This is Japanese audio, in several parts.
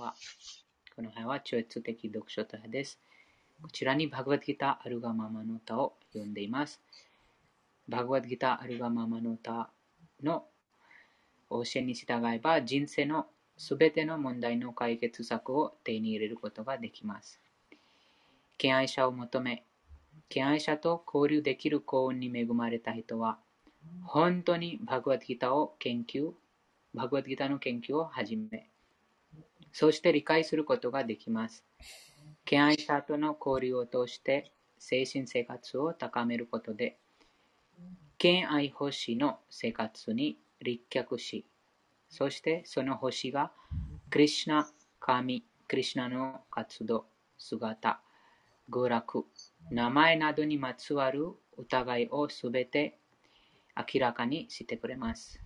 は、この辺は超越的読書体です。こちらにバグワッドギターアルガママの歌を読んでいます。バグワッドギターアルガママの歌の教えに従えば人生のすべての問題の解決策を手に入れることができます。敬愛者を求め、敬愛者と交流できる幸運に恵まれた人は、本当にバグワッドギターを研究、バグワッドギターの研究を始め、そして理解することができます。敬愛者との交流を通して精神生活を高めることで、敬愛星の生活に立脚し、そしてその星がクリシナ、神、クリシナの活動、姿、娯楽、名前などにまつわる疑いをすべて明らかにしてくれます。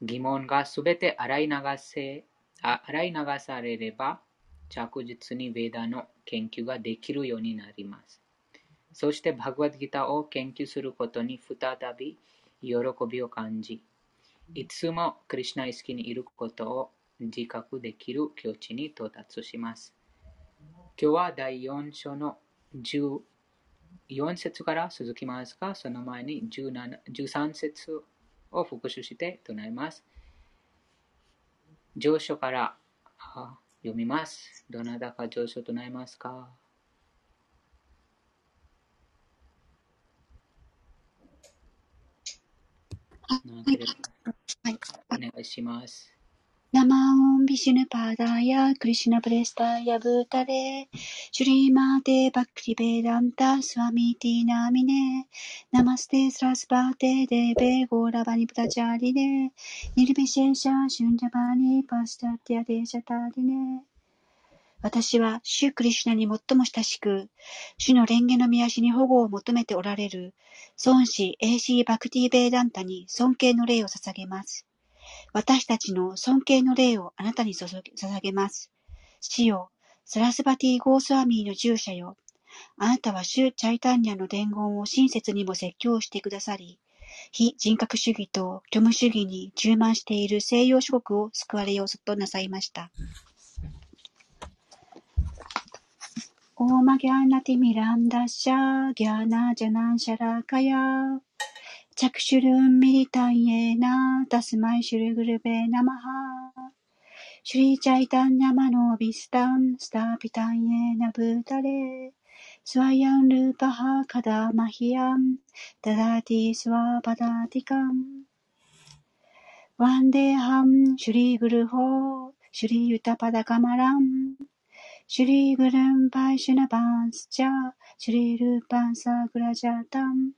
疑問がすべて洗い流せ洗い流されれば、着実にヴェーダの研究ができるようになります。そして、バグワッドギターを研究することに再び喜びを感じ、いつもクリュナ意識にいることを自覚できる境地に到達します。今日は第4章の14節から続きますが、その前に13節を復習して唱えます。上書から読みます。どなたか上書唱えますか？はい。お願いします。ナマオンビシュヌパダヤクリシュナプレスタヤブタレシュリーマーテバクティベランタスワミティナミネナマステスラスバーテデベゴラバニプタチャリネニルビシェシャシュンジャバニパスタティアデシャタリネ私は、主クリシュナに最も親しく、主の蓮華の見足に保護を求めておられる、孫子 AC バクティベーダンタに尊敬の礼を捧げます。私たちの尊敬の礼をあなたに捧げます。死よ、サラスバティ・ゴースワミーの従者よ。あなたは主チャイタンニャの伝言を親切にも説教してくださり、非人格主義と虚無主義に充満している西洋諸国を救われようとなさいました。ॐ अज्ञान तिमिरान्धस्य ज्ञानाञ्जन शलाकया चक्षुरुन्मीलितं येन तस्मै श्री गुरवे नमः。シュリーチャイタンヤマノビスタンスタピタンエーナブタレスワイアンルーパハカダマヒアン。ダダティスワパダーティカン。ワンデーハンシュリーグルホー。シュリーユタパダカマラン。シュリーグルンパイシュナバンスチャシュリールパンサークラジャタン。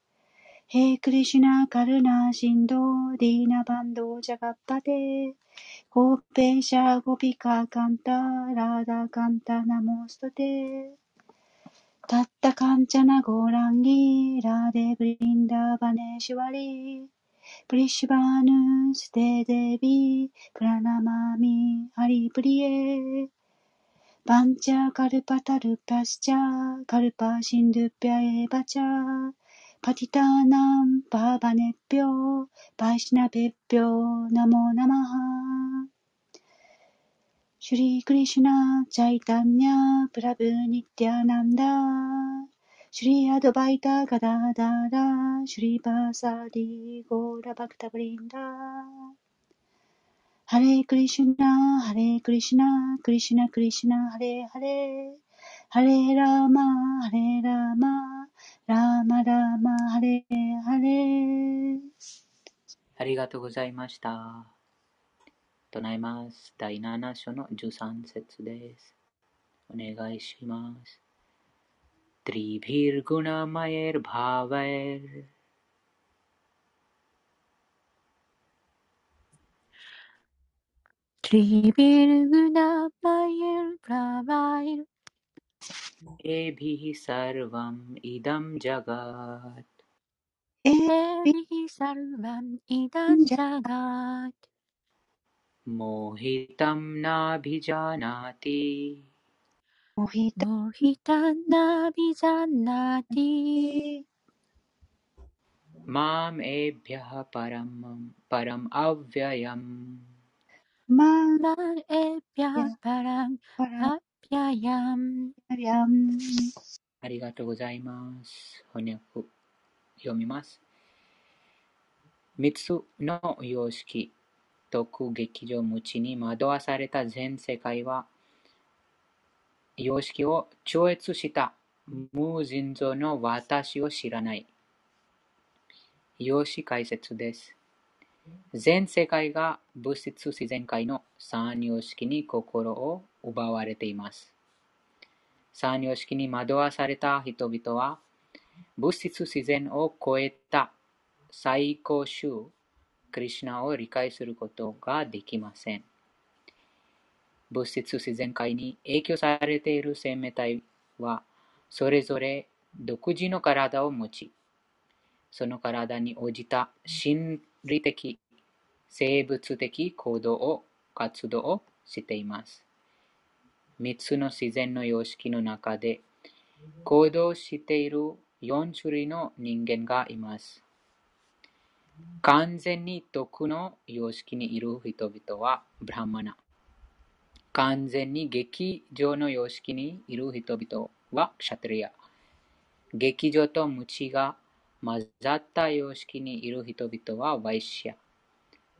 हे कृष्ण करुणासिन्धो दीनबन्धो जगत्पते गोपेश गोपिकाकान्त राधाकान्त नमोऽस्तु ते तप्तकाञ्चन गौराङ्गि राधे वृन्दावनेश्वरि वृषभानुसुते देवि प्रणमामि हरिप्रिये वाञ्छा कल्पतरुभ्यश्च कृपासिन्धुभ्य एव च पतितानां पावनेभ्यो वैष्णवेभ्यो नमो नमः。श्री कृष्ण चैतन्य प्रभु नित्यानन्द श्री अद्वैत गदाधर श्रीवासादि गौर भक्त वृन्द हरे कृष्ण हरे कृष्ण कृष्ण कृष्ण हरे हरेハレイラーマハレイラマ,ラーマー。ラーマラーマハレハレありがとうございました。唱えます。第7章の13節です。お願いします。त्रिभिर्गुणमयैर्भावैर् त्रिभिर्गुणमयैर्भावैर् एभिः सर्वम् इदं जगात्। एभिः सर्वम् इदं जगात्। मोहितं नाभिजानाति। मोहितं नाभिजानाति। माम् एभ्यः परम् परम् अव्ययम्। मा एभ्यः परम् やん。ありん。ありがとうございます。翻訳読みます。三つの様式、特劇場無知に惑わされた全世界は、様式を超越した無尽蔵の私を知らない。様式解説です。全世界が物質自然界の三様式に心を奪われています。三様式に惑わされた人々は、物質自然を超えた最高種、クリシュナを理解することができません。物質自然界に影響されている生命体は、それぞれ独自の体を持ち、その体に応じた心理的、生物的行動を、活動をしています。三つの自然の様式の中で、行動している四種類の人間がいます。完全に徳の様式にいる人々はブラマナ。完全に劇場の様式にいる人々はクシャトリア。劇場と無知が混ざった様式にいる人々はワイシャ。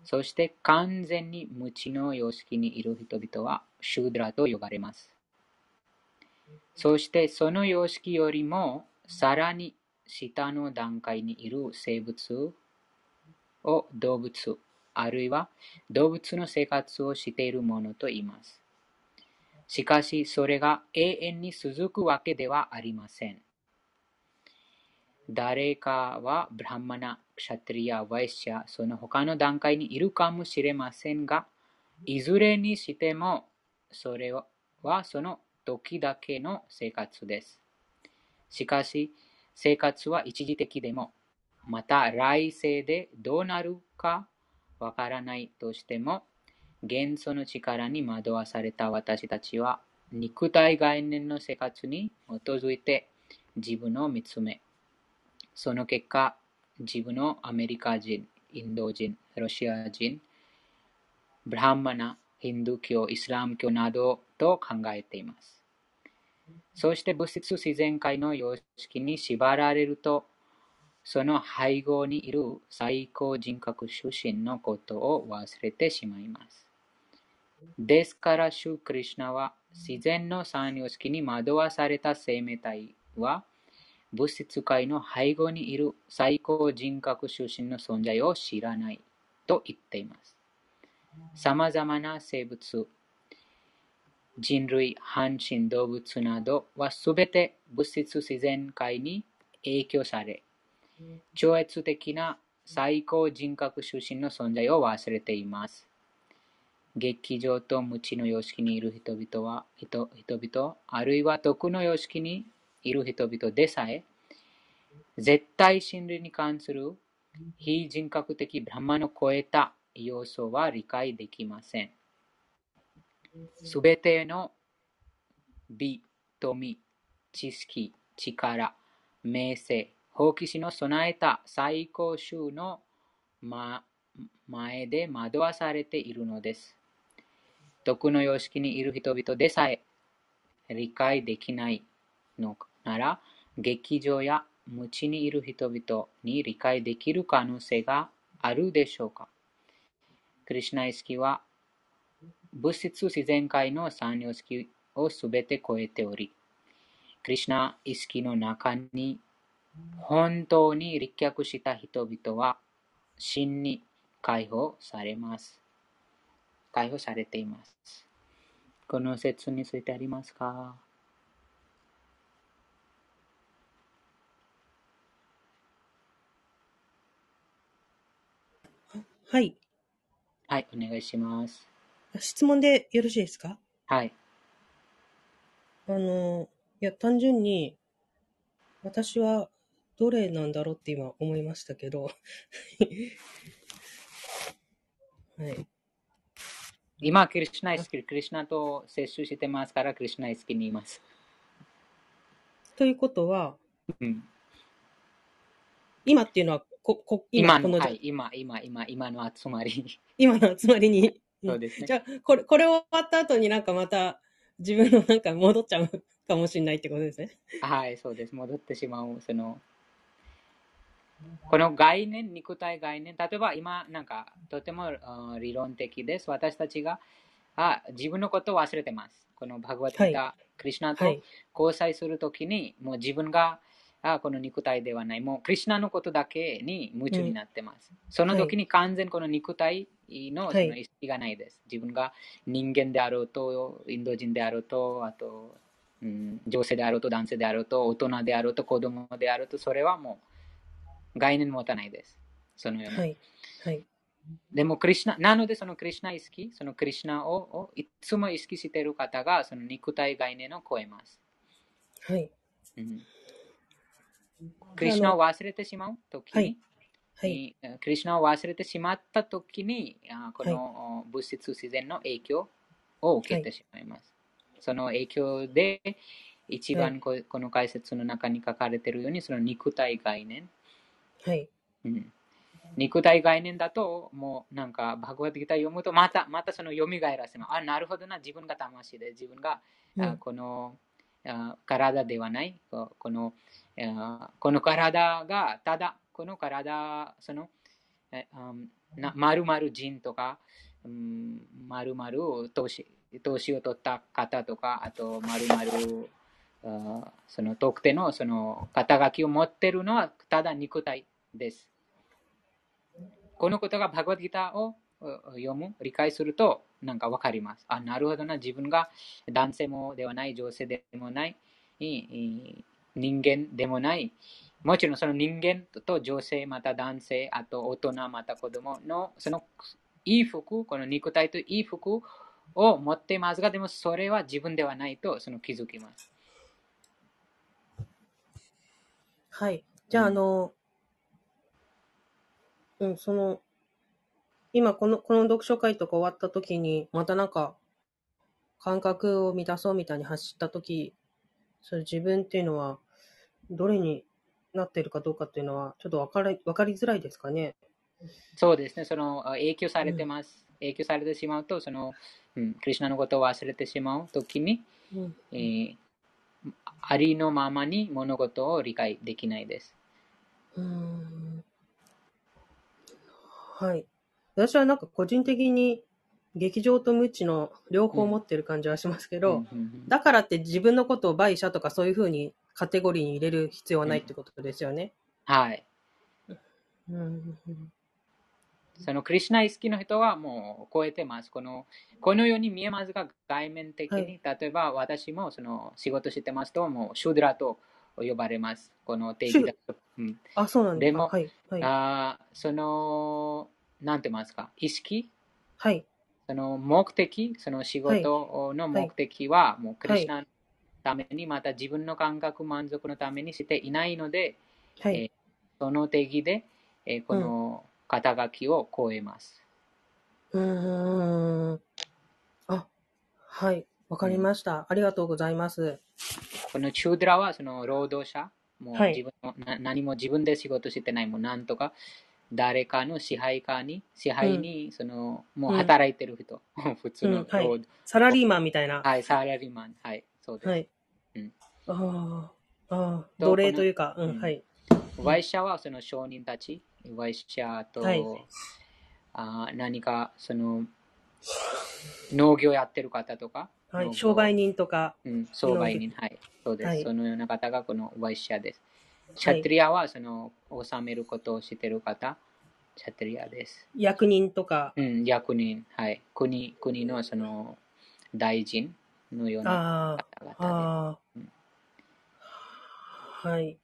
そして完全に無知の様式にいる人々はシュードラと呼ばれます。そしてその様式よりもさらに下の段階にいる生物を動物、あるいは動物の生活をしているものと言います。しかし、それが永遠に続くわけではありません。誰かはブラハマナ、クシャトリア、ワイシャ、その他の段階にいるかもしれませんが、いずれにしても、それはその時だけの生活です。しかし、生活は一時的でも、また来世でどうなるかわからないとしても、元素の力に惑わされた私たちは、肉体概念の生活に基づいて自分を見つめ、その結果、自分をアメリカ人、インド人、ロシア人、ブラハマナ、ヒンドゥー教、イスラム教などと考えています。そして物質自然界の様式に縛られると、その背後にいる最高人格出身のことを忘れてしまいます。ですから、シュークリシナは自然の三様式に惑わされた生命体は、物質界の背後にいる最高人格出身の存在を知らないと言っています。様々な生物、人類、半身動物などはすべて物質自然界に影響され、超越的な最高人格出身の存在を忘れています。劇場と無知の様式にいる人々は、人々、あるいは徳の様式にいる人々でさえ、絶対真理に関する非人格的ブラマの超えた要素は理解できません。すべての美、富、知識、力、名声、好奇心の備えた最高種の、ま、前で惑わされているのです。徳の様式にいる人々でさえ理解できないのなら、劇場や無知にいる人々に理解できる可能性があるでしょうか？クリシュナ意識は物質自然界の三様式をすべて超えており、クリシュナ意識の中に本当に立脚した人々は真に解放されます。解放されています。この説についてありますか？はい。はい、お願いします。質問でよろしいですか？はい。あの、や、単純に、私はどれなんだろうって今思いましたけど。はい。今、クリシナイスキ、クリシナと接種してますから、クリシナイスキにいます。ということは、うん、今っていうのは、こ、こ、今の、この、はい、今、今、今、今の集まり。今の集まりに。そうですねじ。ゃあ、これ、これ終わった後になんかまた自分のなんか戻っちゃうかもしれないってことですね。はい、そうです。戻ってしまう。その、この概念、肉体概念、例えば今、なんか、とてもあ理論的です。私たちがあ自分のことを忘れてます。このバグワッドギター、クリシナとはい。交際するときに、もう自分があこの肉体ではない、もうクリシナのことだけに夢中になってます。その時に完全この肉体のそはいの意識がないです。自分が人間であろうと、インド人であろうと、あと、うん、女性であろうと、男性であろうと、大人であろうと、子供であろうと、それはもう概念持たないです。そのように。はい。はい。でも、クリシナ、なので、そのクリシナ意識、そのクリシナををいつも意識している方が、その肉体概念を超えます。はい。うんクリシナを忘れてしまう？ときに、はい。クリシナを忘れてしまったときに、あこの物質自然の影響を受けてしまいます。その影響で、一番ここの解説の中に書かれているように、その肉体概念、はい。うん。肉体概念だと、もうなんか、バグワッドギター読むと、また、またその蘇らせます。あ、なるほどな、自分が魂で、自分が、あこのあ体ではない、このこの体が、ただ、この体、その、えうんなまるまる人とか、うんまるまる年を取った方とか、あと、まるまるその特定のその肩書きを持ってるのはただ肉体です。このことがバグワッギターを読む、理解すると、なんかわかります。あ、なるほどな、自分が男性もではない、女性でもない、人間でもない、もちろんその人間と女性、また男性、あと大人、また子供の、そのいい服、この肉体といい服を持っていますが、でもそれは自分ではないとその気づきます。はい。じゃあ、うんあの、うん、その、今この、この読書会とか終わった時に、またなんか、感覚を満たそうみたいに走った時、それ自分っていうのは、どれになってるかどうかっていうのは、ちょっとわかり、わかりづらいですかね。そうですね、そのあ影響されてます。影響されてしまうと、その、うん、クリシナのことを忘れてしまうときに、うん。えーありのままに物事を理解できないです。うーんはい。私はなんか個人的に、劇場と無知の両方持ってる感じはしますけど、うんうんうんだからって自分のことを売者とかそういうふうにカテゴリーに入れる必要はないってことですよね。はい。うん。そのクリシナ意識の人はもう超えてます。このこのように見えますが、外面的に、例えば私もその仕事してますと、もうシュドラと呼ばれます。この定義だと。うんあ、そうなんですか。でもはい。はい。あーその、なんて言いますか、意識？はい。その目的、その仕事の目的は、もうクリシナのために、また自分の感覚満足のためにしていないので、はい。えーその定義で、えーこの肩書きを超えます。うーん。あ、はい。わかりました。ありがとうございます。このチュードラはその労働者、もうはい自分の、な何も自分で仕事してない、もうなんとか誰かの支配下に、支配に、そのもう働いてる人、普通のうんはい。サラリーマンみたいな。はい、サラリーマン、はい、そうです。はい。うん。ああ、奴隷というか、ううんん、はい。ワイシャはその商人たち、ワイシャと、はい。あー何かその農業やってる方とか、はい。商売人とか、うん、商売人、はい、そうです、はい。そのような方がこのワイシャです。シはい。ャトリアはその治めることをしている方、シャトリアです。役人とか、うん、役人、はい、国国のその大臣のようなあ方々あ、あうはい。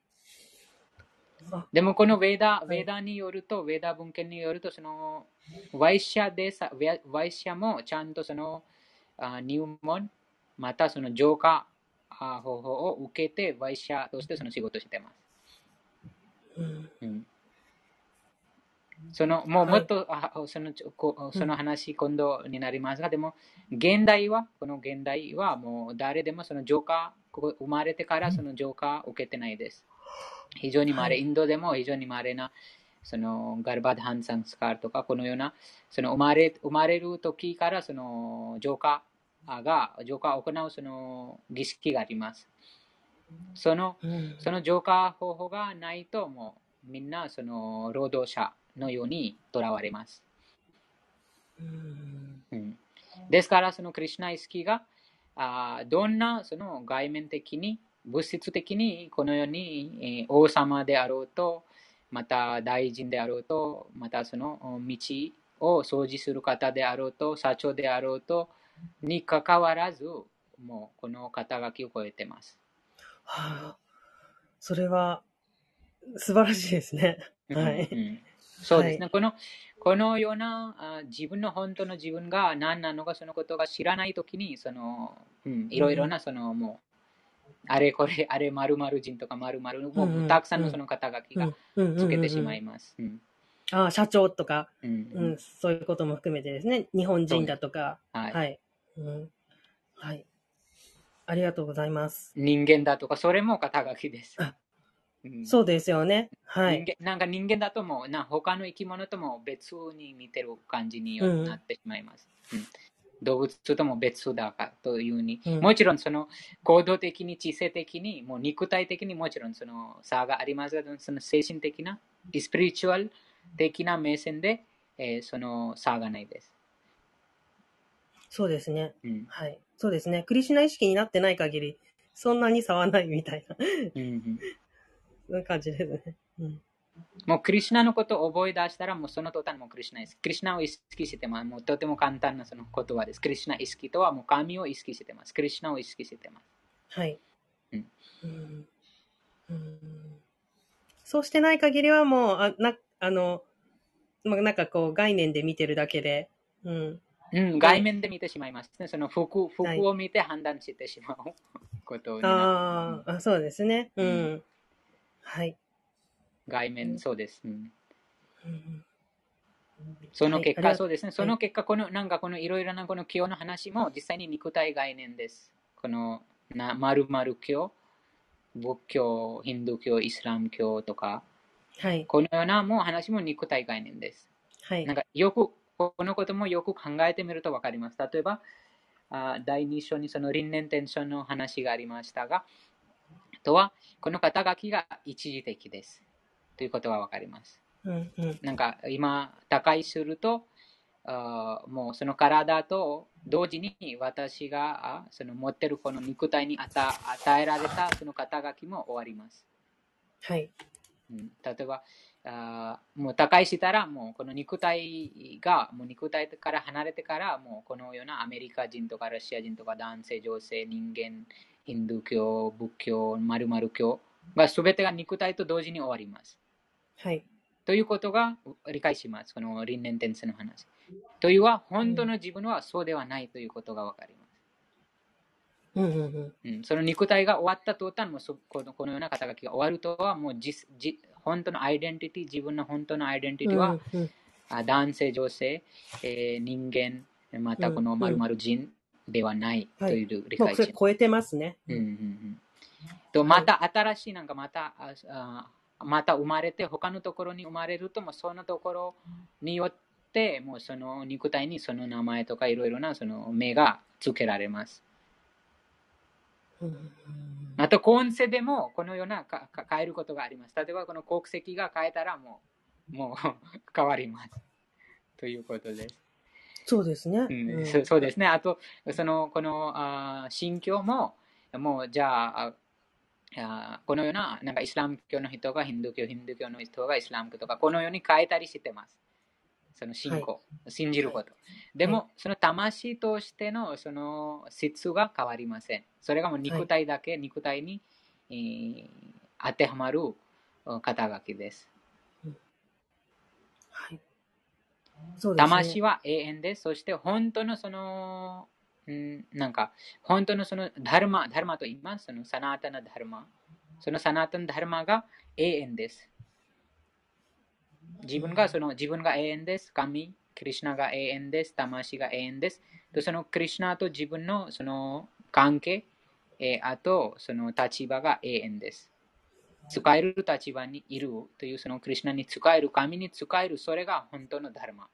で。でもこのヴェーダ、ヴェーダによると、ヴェーダ文献によると、そのワイシャでさ、ワイシャもちゃんとそのあ入門、またその浄化あ方法を受けて、ワイシャとしてその仕事をしてます。うんうんそのもうはいもっと、あそのちょこその話、今度になりますが、でも、現代は、この現代はもう誰でもその浄化、ここ生まれてからその浄化を受けてないです。非常に稀、はいインドでも非常に稀な、そのガルバダハンサンスカーとか、このような、その生まれ生まれる時からその浄化が、浄化を行うその儀式があります。そのうんその浄化方法がないと、もうみんなその労働者のようにとらわれます。うんうん、ですから、そのクリュナ意識があーどんなその外面的に、物質的にこのように、えー王様であろうと、また大臣であろうと、またそのお道を掃除する方であろうと、社長であろうと、にかかわらず、もうこの肩書きを超えてます。はあ、それは素晴らしいですね。はい。うんそうですね、このこのようなあ自分の本当の自分が何なのかそのことが知らないときにその、うん、いろいろなそのもうあれこれあれ〇〇人とか〇〇もうんううんたくさんのその肩書きがつけてしまいいます。うんああ、社長とか、うんうん、そういうことも含めてですね。日本人だとか。はいはい。うん。はい。ありがとうございます。人間だとかそれも肩書きです。あうんそうですよね。はい。なんか人間だともうな他の生き物とも別に見てる感じになってしまいます。うん動物とも別だかというに、うんもちろんその行動的に知性的にもう肉体的にもちろんその差がありますがその精神的なスピリチュアル的な目線で、えーその差がないです。そうですね。うんはい。そうですね。クリシュナ意識になってない限り、そんなに差はないみたいな、うんうん感じですね。うん。もうクリシュナのことを覚え出したら、もうその途端もうクリシュナです。クリシュナを意識してます。もうとても簡単なその言葉です。クリシュナ意識とはもう神を意識してます。クリシュナを意識してます。はい。うんうんうんそうしてない限りはもう、あ、な、あの、まあ、なんかこう概念で見てるだけで、うん。うん、外面で見てしまいますね。その服服はいを見て判断してしまう ことになあーあ、そうですね。うん。うんはい。外面、そうです。うんうんその結果、そうですね。その結果、この、なんかこのいろいろなこの教の話も実際に肉体概念です。この、な、まるまる教、仏教、ヒンドゥー教、イスラム教とか、はい。このようなもう話も肉体概念です。はいなん。かよく、このこともよく考えてみると分かります。例えば、あ第2章にその輪廻転生の話がありましたが、とは、この肩書きが一時的です。ということが分かります。うんうん。なんか今、他界すると、あーもうその体と同時に私があその持ってるこの肉体に与与えられたその肩書きも終わります。はい。うん例えばあーもう他界したらもうこの肉体がもう肉体から離れてからもうこのようなアメリカ人とかロシア人とか男性女性人間ヒンドゥー教仏教まるまる教が全てが肉体と同時に終わりますはい。ということが理解しますこの輪廻転生の話というは本当の自分はそうではないということがわかりますうんうんうん。うん、その肉体が終わった途端もそこのこのような肩書きが終わるとはもう実実本当のアイデンティティ自分の本当のアイデンティティは、うんうんあ男性女性、えー人間またこの〇〇人ではないという理解しそれ超えてますね。うんうんうんとまた新しいなんかまたああまた生まれて他のところに生まれるともそのところによってもうその肉体にその名前とかいろいろなその目がつけられますうんうんあと、今世でもこのようなかか変えることがあります。例えば、この国籍が変えたらもう、もう 変わります。ということです。そうですね。うんうんそそうですね。あと、その、この、あー信教も、もう、じゃあ、あこのような、なんかイスラム教の人がヒンドゥー教、ヒンドゥー教の人がイスラム教とか、このように変えたりしてます。その信仰、信じること。でも、その魂としてのその質が変わりません。それがもう肉体だけ、肉体に、えー当てはまるお肩書きです。はい。そうですね。魂は永遠です。そして本当のそのんなんか、本当のそのダルマ、ダルマと言います。そのサナータナダルマ。そのサナータナダルマが永遠です。自分がその自分が永遠です。神、クリュナが永遠です。魂が永遠です。とそのクリュナと自分のその関係、えー、あとその立場が永遠です。使える立場にいるというそのクリュナに使える、神に使える、それが本当のダルマ。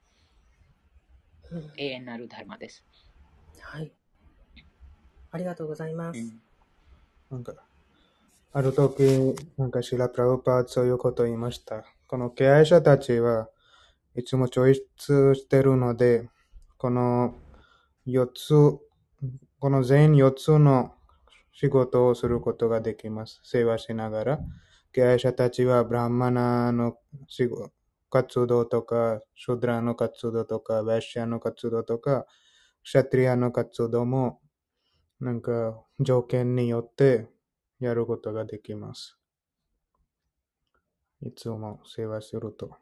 永遠なるダルマです。はい。ありがとうございます。うん、なんか、ある時、なんかシラ・プラウパーそういうことを言いました。この経営者たちはいつもチョイスしてるので、この4つ、この全4つの仕事をすることができます。世話しながら。経営者たちはブランマナの活動とか、シュドラの活動とか、ベッシャの活動とか、シャトリアの活動も、なんか条件によってやることができます。いつも世話すると。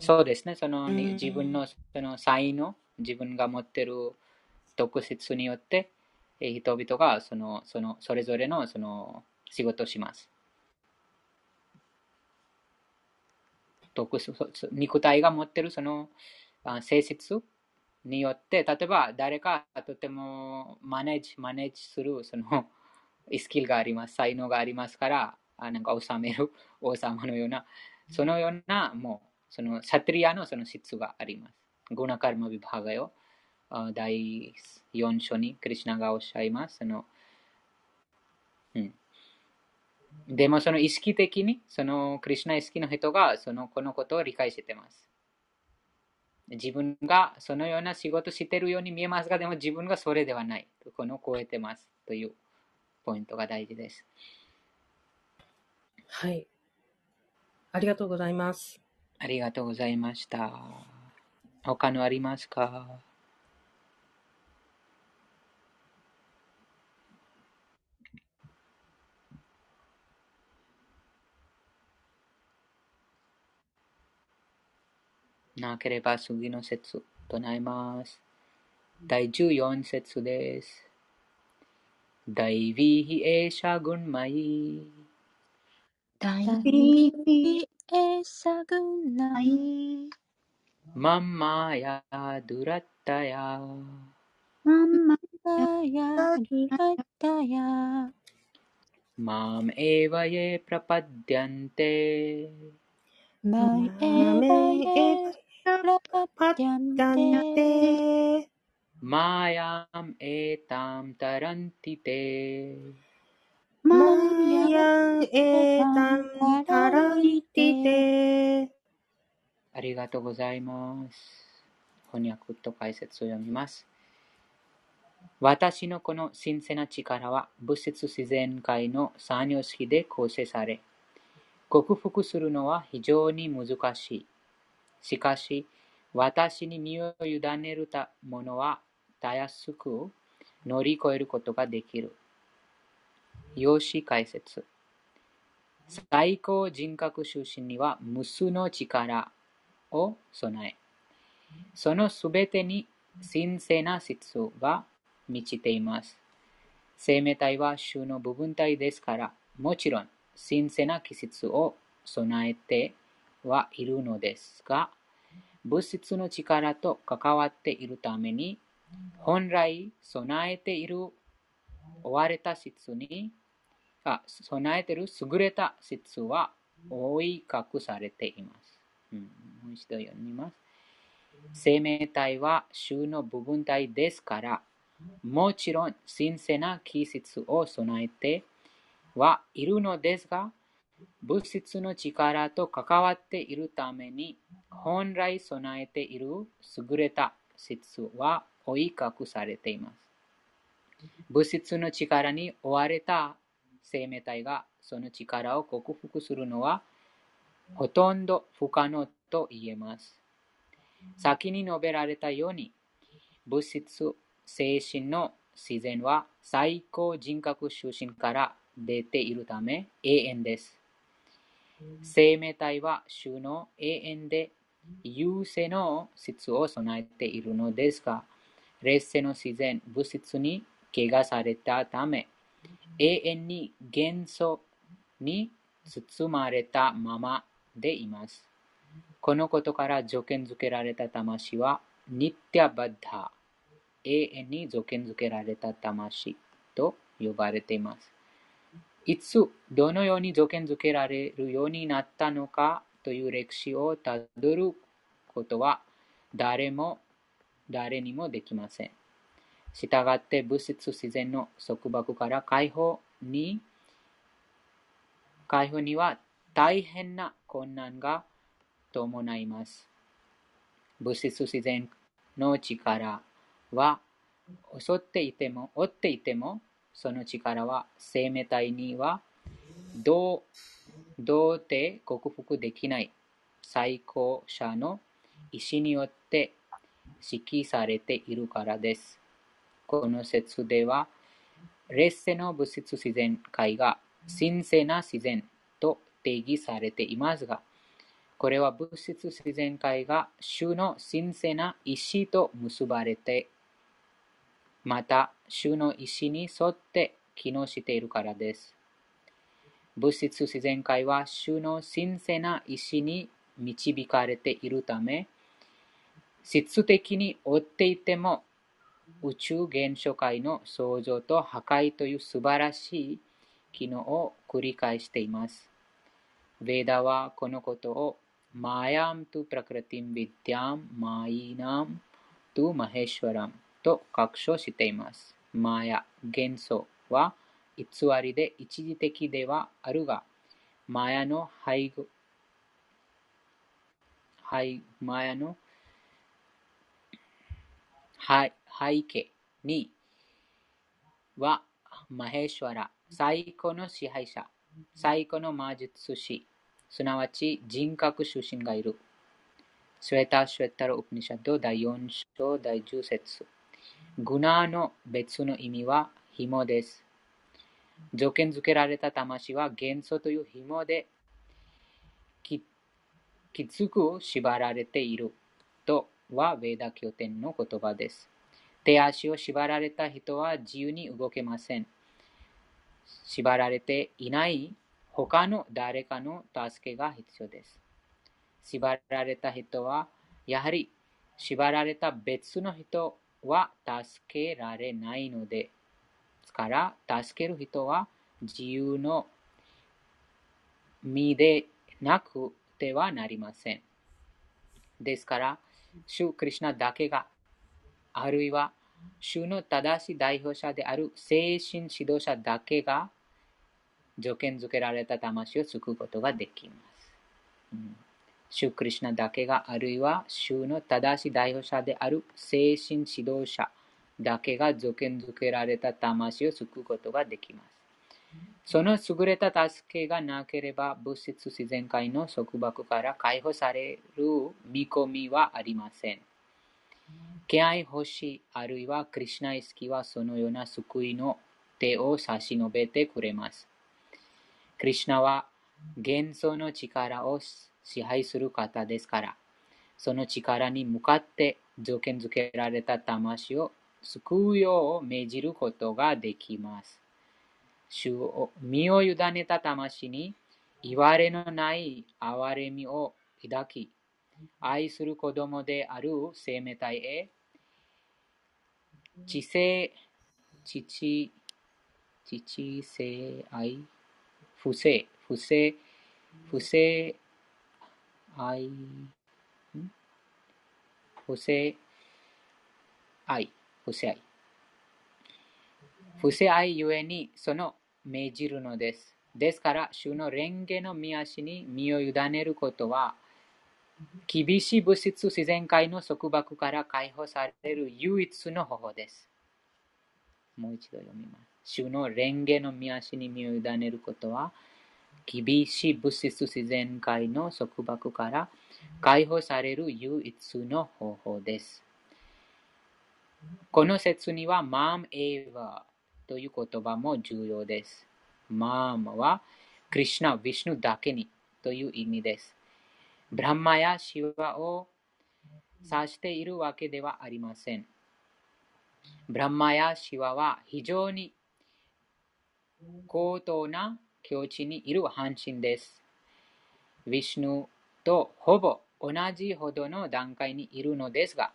そうですね、その、自分のその才能、自分が持っている特質によって、人々がそのそのそれぞれのその仕事をします。特肉体が持っているその性質によって、例えば誰かとてもマネージ、マネージするそのスキルがあります、才能がありますから、なんか治める 王様のような、そのような、もう、そのサトリアのその質があります。グナカルマビバガよ。第4章にクリュナがおっしゃいます。そのうん、でもその意識的に、そのクリュナ意識の人がそのこのことを理解しています。自分がそのような仕事しているように見えますが、でも自分がそれではない。この超えてますというポイントが大事です。はい。ありがとうございます。ありがとうございました。他のありますか？なければ次の説唱えます。第14節です。大ビヒエシャグンマイ。大ビヒエシャグンマイ。マンマヤドゥラッタヤ。マンマヤドゥラッタヤ。マムありがとうございます。翻訳と解説を読みます。私のこの神聖な力は物質自然界の三様式で構成され、克服するのは非常に難しい。しかし、私に身を委ねるものはたやすく乗り越えることができる。用紙解説。最高人格出身には無数の力を備え、そのすべてに神聖な質が満ちています。生命体は種の部分体ですから、もちろん神聖な気質を備えてはいるのですが、物質の力と関わっているために、本来備えている追われた質に、あ備えている優れた質は覆い隠されています。うん、もう一度読みます。生命体は衆の部分体ですから、もちろん神聖な気質を備えてはいるのですが、物質の力と関わっているために、本来備えている優れた質は追い隠されています。物質の力に追われた生命体がその力を克服するのはほとんど不可能と言えます。先に述べられたように、物質、精神の自然は最高人格出身から出ているため永遠です。生命体は主の永遠で優勢の質を備えているのですが、劣勢の自然、物質に怪我されたため、永遠に元素に包まれたままでいます。このことから条件づけられた魂は、ニッティアバッダ永遠に条件づけられた魂と呼ばれています。いつ、どのように条件づけられるようになったのかという歴史をたどることは誰も誰にもできません。したがって物質自然の束縛から解放に解放には大変な困難が伴います。物質自然の力は襲っていても、追っていても、その力は生命体にはどう、どうて克服できない最高者の意志によって指揮されているからです。この説では、劣勢の物質自然界が神聖な自然と定義されていますが、これは物質自然界が主の神聖な意志と結ばれて、また主の意志に沿って機能しているからです。物質自然界は主の神聖な意志に導かれているため、質的に追っていても宇宙現象界の創造と破壊という素晴らしい機能を繰り返しています。ヴェーダはこのことをマヤムとプラクラティンビディアムマイナムとマヘシュワラムと確証しています。マヤ、幻想は偽りで一時的ではあるが、マヤの背後、マヤの背景にはマヘシュワラ、最高の支配者、最高の魔術師、すなわち人格出身がいる。スウェタ・シュエッタロ・ウプニシャド第4章第10節グナーの別の意味は紐です。条件付けられた魂は元素という紐できつく縛られているとはヴェーダ経典の言葉です。手足を縛られた人は自由に動けません。縛られていない他の誰かの助けが必要です。縛られた人は、やはり縛られた別の人は助けられないので、ですから、助ける人は自由の身でなくてはなりません。ですから、主クリシナだけが、あるいは主の正しい代表者である精神指導者だけが条件付けられた魂を救うことができます。うん、シュクリシナだけがあるいは主の正しい代表者である精神指導者だけが条件付けられた魂を救うことができます。その優れた助けがなければ物質自然界の束縛から解放される見込みはありません。気合欲しいあるいはクリシナ意識はそのような救いの手を差し伸べてくれます。クリシナは幻想の力を支配する方ですから、その力に向かって条件付けられた魂を救うよう命じることができます。主を身を委ねた魂に言われのない憐れみを抱き、愛する子供である生命体へ、知性、父、父性愛不正、不正、不正愛、不正愛、不正愛。不正愛ゆえにその命じるのです。ですから、主の蓮華の見足に身を委ねることは、厳しい物質自然界の束縛から解放される唯一の方法です。もう一度読みます。主の蓮華の見足に身を委ねることは、厳しい物質自然界の束縛から解放される唯一の方法です。この説には、マーム・エヴァという言葉も重要です。マームは、クリシナ、ヴィシュヌだけにという意味です。ブランマやシワを指しているわけではありません。ブランマやシワは非常に高等な境地にいる半身です。ヴィシュヌとほぼ同じほどの段階にいるのですが、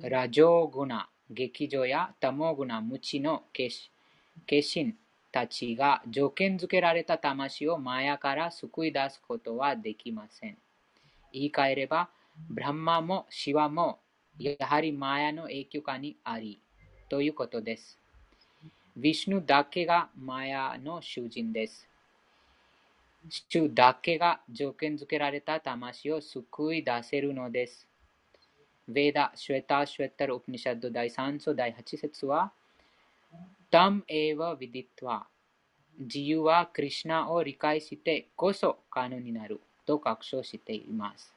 ラジョーグナ、劇場やタモグナ、無知の化身たちが条件付けられた魂をマヤから救い出すことはできません。言い換えれば、ブランマもシワもやはりマヤの影響下にあり、ということです。ヴィシュヌだけがマヤの囚人です。主だけが条件付けられた魂を救い出せるのです。ヴェダ・シュエタ・シュエタル・ウプニシャッド第3章第8節は、タム・エヴァ・ヴィディトワ自由はクリシナを理解してこそ可能になると確証しています。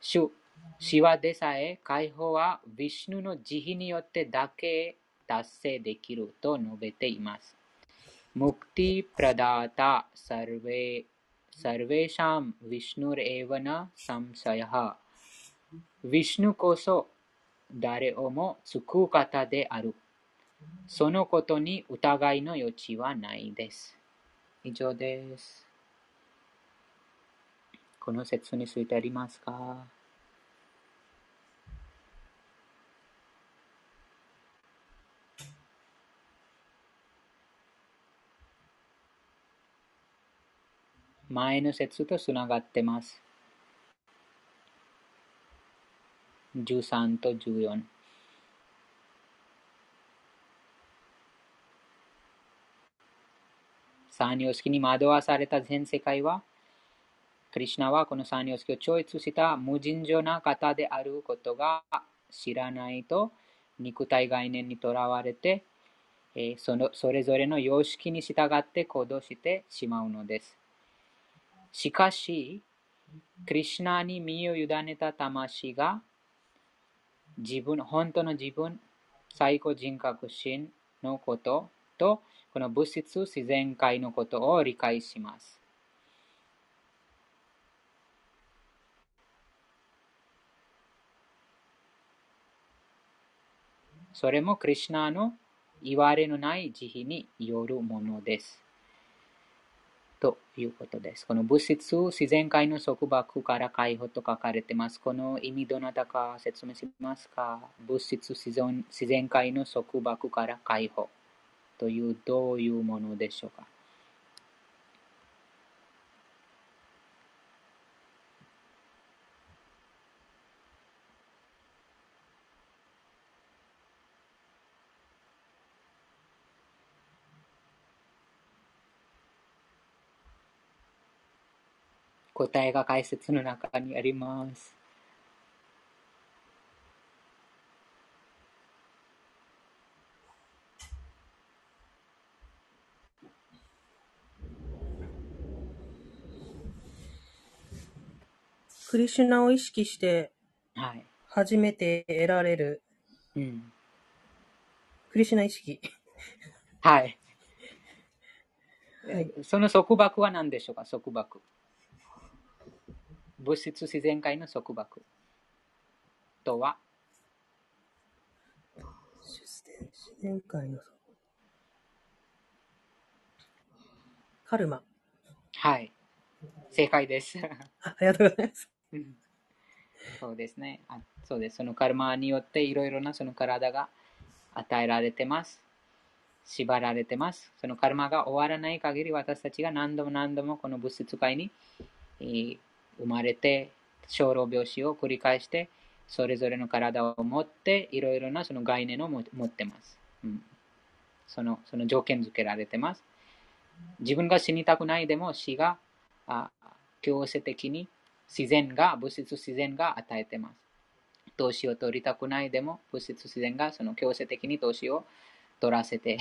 主シワでさえ解放はヴィシュヌの慈悲によってだけ達成できると述べています。ムクティプラダータサルベサルベシャムヴィシュヌエヴァナサムサヤハヴィシュヌこそ誰をも救う方である。そのことに疑いの余地はないです。以上です。この説についてありますか？前の説とつながってます。13と14。サーニオスキに惑わされた全世界は、クリシナはこのサーニオスキを超越した無尽情な方であることが知らないと肉体概念にとらわれて、えー、そのそれぞれの様式に従って行動してしまうのです。しかし、クリシナに身を委ねた魂が、自分、本当の自分、最高人格心のことと、この物質自然界のことを理解します。それもクリュナの言われのない慈悲によるものです。ということです。この物質、自然界の束縛から解放と書かれています。この意味どなたか説明しますか？物質自然、自然界の束縛から解放というどういうものでしょうか？答えが解説の中にあります。クリシュナを意識してはい。初めて得られるうん。クリシュナ意識。はい。はいその束縛は何でしょうか？束縛。物質自然界の束縛とは？自然界のカルマ。はい。正解です。ありがとうございます。そうですね。あそうです。そのカルマによっていろいろなその体が与えられてます。縛られてます。そのカルマが終わらない限り私たちが何度も何度もこの物質界に、えー、生まれて、小老病死を繰り返して、それぞれの体を持って、いろいろなその概念を持ってます。うん、そのその条件付けられてます。自分が死にたくないでも死があ強制的に自然が、物質自然が与えてます。投資を取りたくないでも物質自然がその強制的に投資を取らせて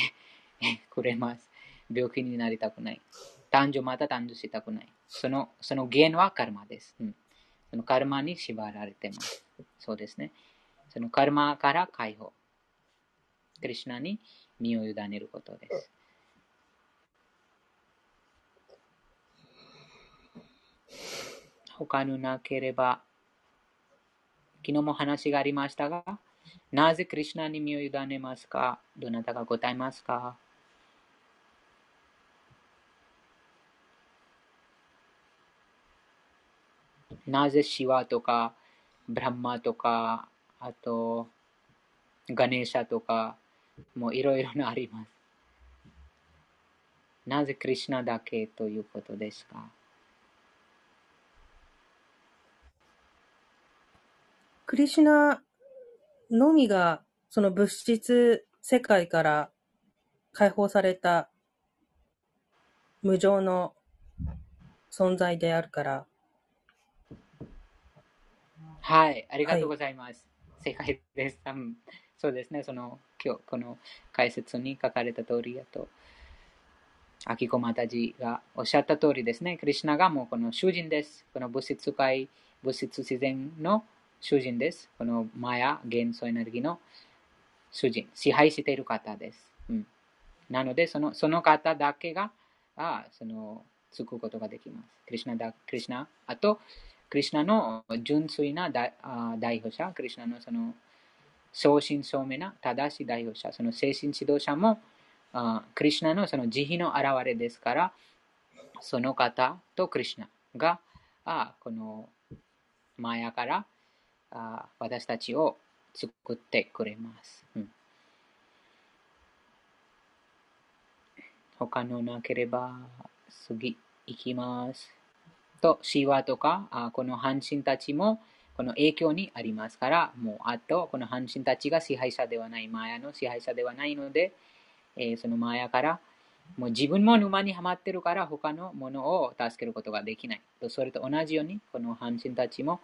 くれます。病気になりたくない。誕生また誕生したくない。そのその原はカルマです、うん。そのカルマに縛られてます。そうですね。そのカルマから解放。クリュナに身を委ねることです。他のなければ昨日も話がありましたが、なぜクリュナに身を委ねますか？どなたが答えますか？なぜシワとか、ブランマとか、あと、ガネーシャとか、もういろいろなあります。なぜクリュナだけということですか？クリシュナのみが、その物質世界から解放された無常の存在であるから。はい、ありがとうございます。はい、正解です。そうですね、その今日この解説に書かれた通りだと。アキコマタジがおっしゃった通りですね。クリュナがもうこの主人です。この物質界、物質自然の主人です。このマヤ、元素エネルギーの主人、支配している方です。うん、なのでその、その方だけが、あその、つくことができます。クリュナだ、クリュナ、あと、クリュナの純粋な代表者、クリュナのその、正真正銘な正しい代表者、その精神指導者も、あクリュナのその慈悲の現れですから、その方とクリュナが、あこのマヤからあ私たちを作ってくれます。うん、他のなければ次行きます。と、シワとか、あこの半身たちもこの影響にありますから、もうあと、この半身たちが支配者ではない、マヤの支配者ではないので、えー、そのマヤから、もう自分も沼にはまってるから他のものを助けることができないと。それと同じように、この半身たちも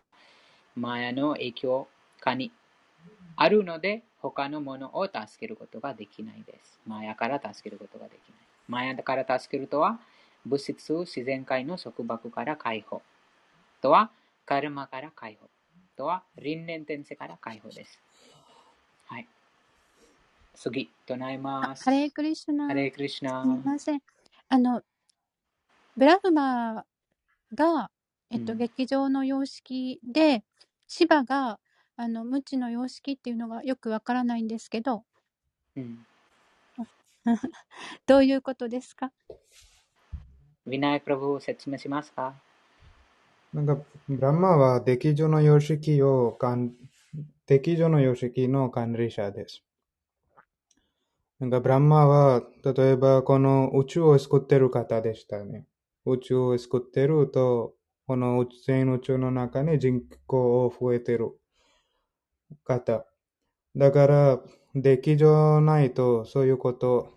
マヤの影響下にあるので、他のものを助けることができないです。マヤから助けることができない。マヤから助けるとは、物質自然界の束縛から解放。とは、カルマから解放。とは、輪廻転生から解放です。はい。次、唱えます。ハレークリシュナ。ハレークリシュナ。すみません。あの、ブラフマが、えっと、うん、劇場の様式で、芝が、あの、無知の様式っていうのがよくわからないんですけど、うん。どういうことですか？ヴィナイプラブ説明しますか？なんか、ブランマは、劇場の様式を、かん、劇場の様式の管理者です。なんか、ブランマは、例えば、この宇宙を作ってる方でしたね。宇宙を作ってると、この全宇宙の中に人口を増えてる方。だから、劇場ないとそういうこと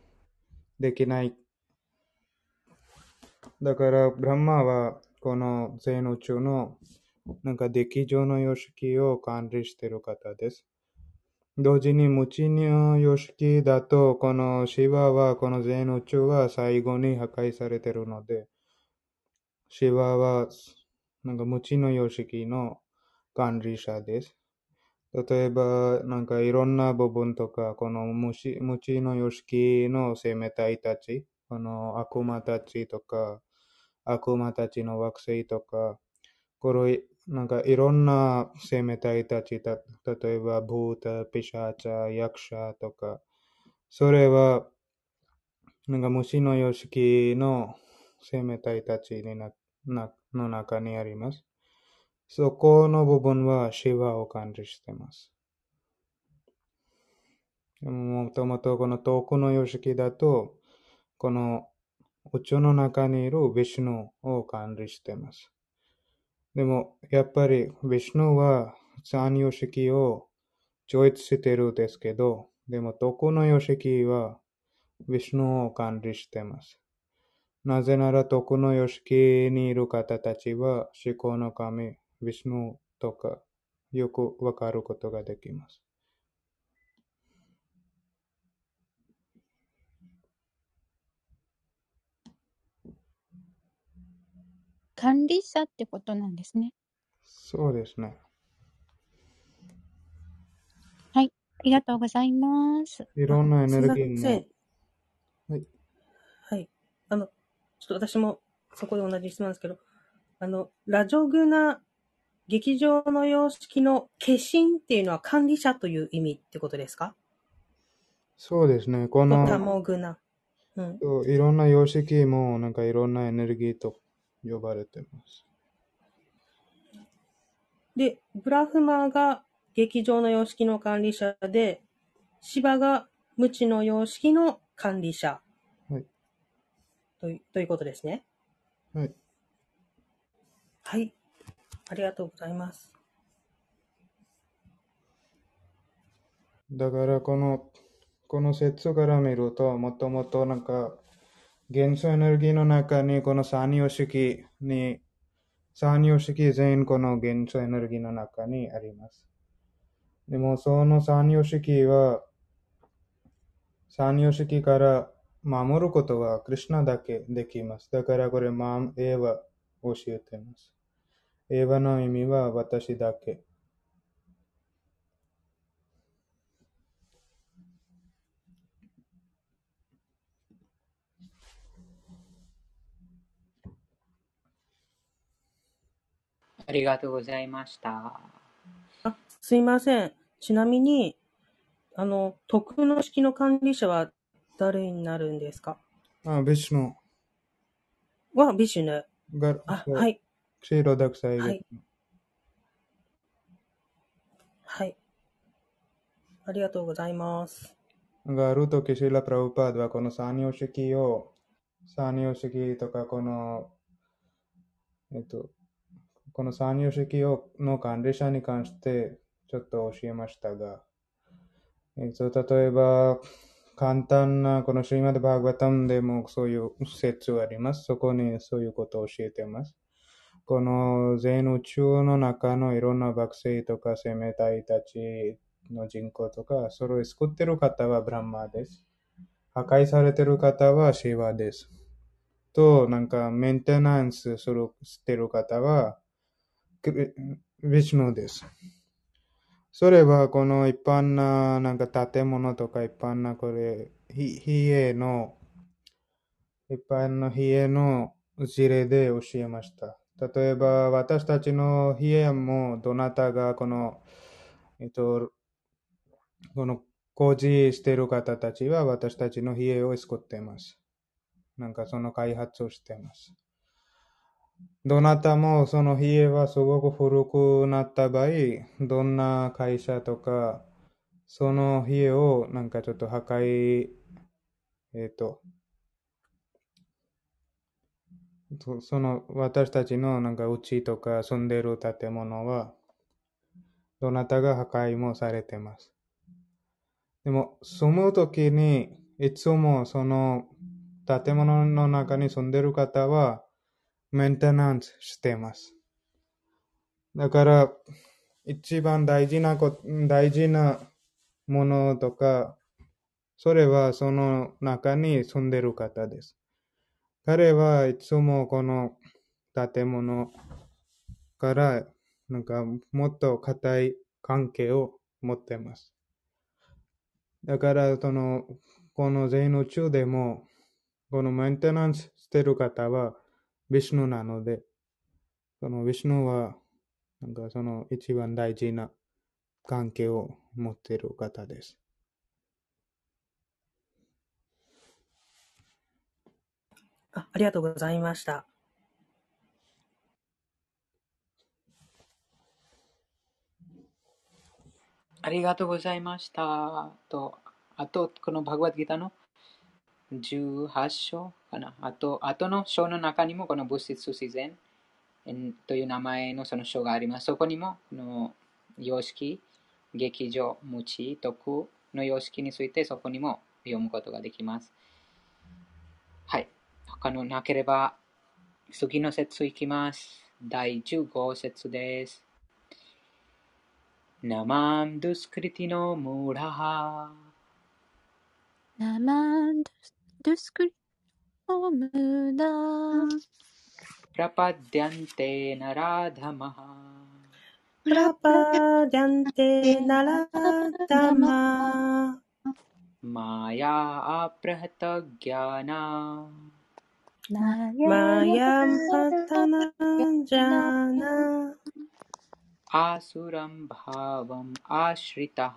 できない。だから、ブランマはこの全宇宙のなんか劇場の様式を管理している方です。同時に無知の様式だと、このシワは、この全宇宙は最後に破壊されているので、シワはなんか無知の様式の管理者です。例えば、なんかいろんな部分とか、この無知の様式の生命体たち、この悪魔たちとか、悪魔たちの惑星とか、これ、なんかいろんな生命体たち、た例えば、ブータ、ピシャーチャ、役者とか、それは、なんか虫の様式の生命体たちにななの中にあります。そこの部分はシワを管理しています。もともとこの遠くの様式だと、この宇宙の中にいるヴィシュヌを管理しています。でも、やっぱりヴィシュヌは三様式を超越しているんですけど、でも、遠くの様式はヴィシュヌを管理しています。なぜなら、徳の様式にいる方たちは、思考の神、ヴィシュヌとか、よくわかることができます。管理者ってことなんですね。そうですね。はい。ありがとうございます。いろんなエネルギーの。はい。はい。あの、ちょっと私もそこで同じ質問ですけど、あの、ラジョグナ劇場の様式の化身っていうのは管理者という意味ってことですか？そうですね。この、もぐな。うん。いろんな様式もなんかいろんなエネルギーと呼ばれてます。で、ブラフマが劇場の様式の管理者で、シバが無知の様式の管理者。はい。というということですね。はい。はい。ありがとうございます。だからこの、この説から見ると、もともとなんか、元素エネルギーの中にこの三様式に、三様式全員この元素エネルギーの中にあります。でもその三様式は、三様式から守ることはクリュナだけできます。だからこれマン、エヴァ教えてます。エヴァの意味は私だけ。ありがとうございました。あ、すいません。ちなみに、あの、徳の式の管理者は誰になるんですか？あ、ビシュヌは、ビシュヌ。が、あ、はい。クシーロダクサイはいはい。ありがとうございます。があるときシーラ・プラウパードはこの三様式を、三様式とかこの、えっと、この三様式をの管理者に関してちょっと教えましたが、えっと、例えば、簡単なこのシーマド・バーガタムでもそういう説あります。そこにそういうことを教えてます。この全宇宙の中のいろんな惑星とか生命体たちの人口とか、それを作ってる方はブランマーです。破壊されてる方はシーワです。と、なんかメンテナンスする、してる方は、ヴィシュヌです。それはこの一般ななんか建物とか一般なこれ、ひ比叡の、一般の比叡の事例で教えました。例えば私たちの比叡もどなたがこの、えっと、この工事している方たちは私たちの比叡を作っています。なんかその開発をしています。どなたもその比叡はすごく古くなった場合、どんな会社とか、その比叡をなんかちょっと破壊、えっ、と、その私たちのなんか家とか住んでる建物は、どなたが破壊もされてます。でも、住むときに、いつもその建物の中に住んでる方は、メンテナンスしています。だから、一番大事なこ、大事なものとか、それはその中に住んでる方です。彼はいつもこの建物からなんかもっと固い関係を持ってます。だからそのこの全宇宙でもこのメンテナンスしてる方はビシュヌなので、そのビシュヌはなんかその一番大事な関係を持っている方です。あありがとうございました。ありがとうございました。と、あと、このバグワッドギターの18章かな。あと、あとの章の中にもこの物質自然という名前のその章があります。そこにもこの様式、劇場、無知、徳の様式についてそこにも読むことができます。はい。他のなければ次の節いきます。第15節です。ナマンドゥスクリティのムラハ。ナマンドゥスクリティ मुदा प्रपद्यन्ते नराधमः प्रपद्यन्ते नराधमा माया आप्रहतज्ञाना मायामर्थनजाना आसुरं भावम् आश्रितः।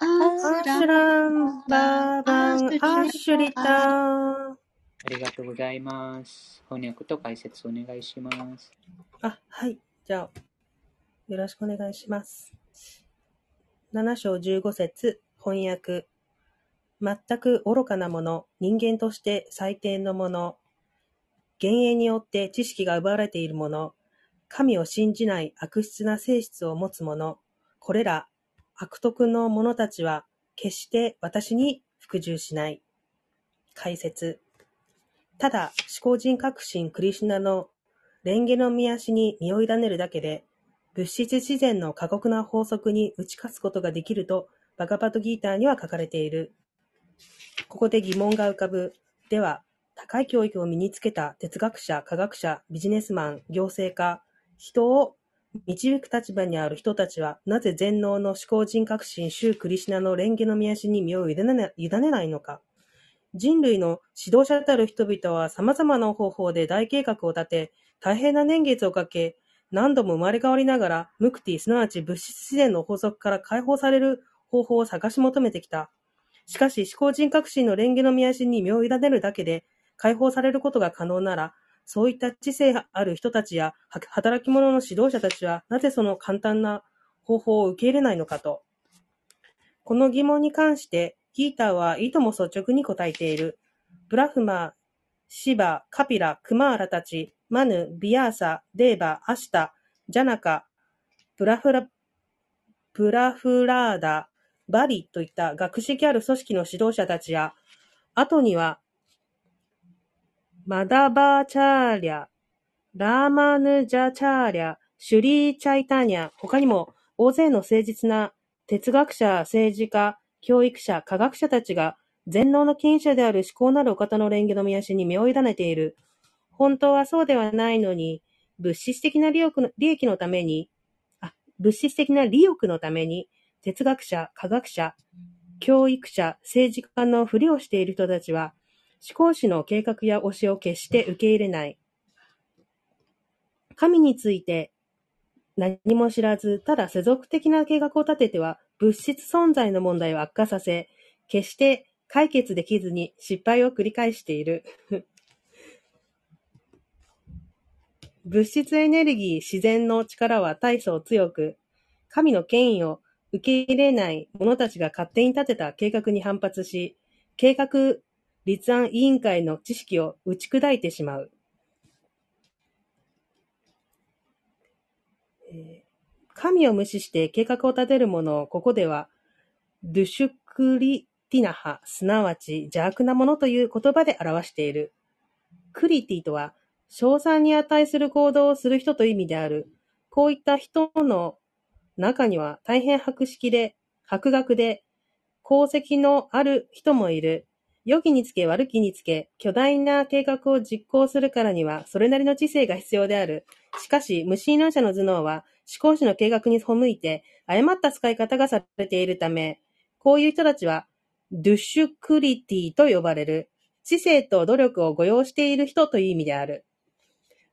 アアシュランバーバンアシュリタありがとうございます。翻訳と解説お願いします。あ、はい。じゃあ、よろしくお願いします。7章15節翻訳。全く愚かなもの、人間として最低のもの、幻影によって知識が奪われているもの、神を信じない悪質な性質を持つ者、これら悪徳の者たちは決して私に服従しない。解説。ただ、思考人革新クリシュナの蓮華の見足に身を委ねるだけで、物質自然の過酷な法則に打ち勝つことができると、バガバットギーターには書かれている。ここで疑問が浮かぶ。では、高い教育を身につけた哲学者、科学者、ビジネスマン、行政家、人を導く立場にある人たちは、なぜ全能の思考人革新、シュークリシナの蓮華の見足に身を委ねな委ねないのか。人類の指導者たる人々は様々な方法で大計画を立て、大変な年月をかけ、何度も生まれ変わりながら、ムクティ、すなわち物質自然の法則から解放される方法を探し求めてきた。しかし、思考人革新の蓮華の見足に身を委ねるだけで、解放されることが可能なら、そういった知性ある人たちや働き者の指導者たちは、なぜその簡単な方法を受け入れないのかと。この疑問に関して、ギーターはいとも率直に答えている。ブラフマー、シバ、カピラ、クマーラたち、マヌ、ビアーサ、デーバ、アシタ、ジャナカ、ブラフラ、ブラフラーダ、バリといった学識ある組織の指導者たちや、後には、マダバーチャーリャ、ラーマヌジャチャーリャ、シュリーチャイタニャ、他にも大勢の誠実な哲学者、政治家、教育者、科学者たちが全能の権者である思考なるお方の蓮華の見足に身を委ねている。本当はそうではないのに、物質的な利益の利益のために、あ、物質的な利欲のために、哲学者、科学者、教育者、政治家のふりをしている人たちは、思考史の計画や教えを決して受け入れない。神について何も知らず、ただ世俗的な計画を立てては、物質存在の問題を悪化させ、決して解決できずに失敗を繰り返している。物質エネルギー、自然の力は大層強く、神の権威を受け入れない者たちが勝手に立てた計画に反発し、計画立案委員会の知識を打ち砕いてしまう。神を無視して計画を立てる者をここでは、ドゥシュクリティナハ、すなわち邪悪なものという言葉で表している。クリティとは、賞賛に値する行動をする人という意味である。こういった人の中には大変博識で、博学で、功績のある人もいる。良きにつけ悪きにつけ、巨大な計画を実行するからには、それなりの知性が必要である。しかし、無神論者の頭脳は、思考史の計画に背いて、誤った使い方がされているため、こういう人たちは、ドゥシュクリティと呼ばれる。知性と努力を誤用している人という意味である。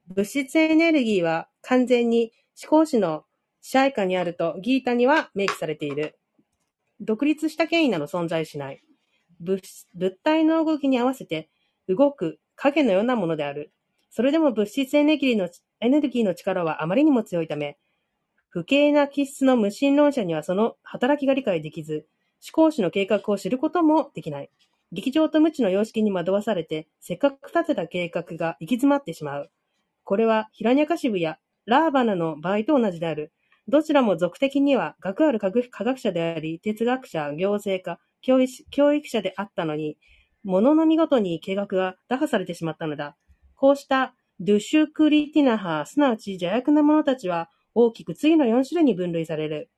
物質エネルギーは完全に思考史の支配下にあるとギータには明記されている。独立した権威など存在しない。物体の動きに合わせて動く影のようなものである。それでも物質エネルギーのエネルギーの力はあまりにも強いため、不敬な気質の無神論者にはその働きが理解できず、思考史の計画を知ることもできない。劇場と無知の様式に惑わされて、せっかく立てた計画が行き詰まってしまう。これは、ヒラニャカシブやラーバナの場合と同じである。どちらも俗的には、学ある科学者であり、哲学者、行政家、教育者であったのに、ものの見事に計画が打破されてしまったのだ。こうしたドゥシュクリティナハ、すなわち邪悪な者たちは、大きく次の4種類に分類される。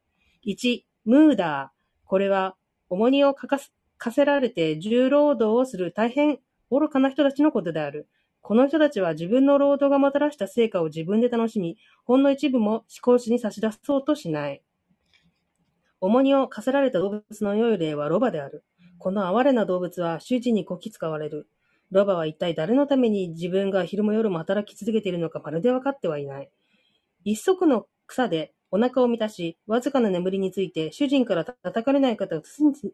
1、ムーダー。これは、重荷をかかす課せられて重労働をする大変愚かな人たちのことである。この人たちは自分の労働がもたらした成果を自分で楽しみ、ほんの一部も思考史に差し出そうとしない。重荷を課せられた動物の良い例はロバである。この哀れな動物は周知にこき使われる。ロバは一体誰のために自分が昼も夜も働き続けているのかまるで分かってはいない。一足の草でお腹を満たし、わずかな眠りについて主人から叩かれない方を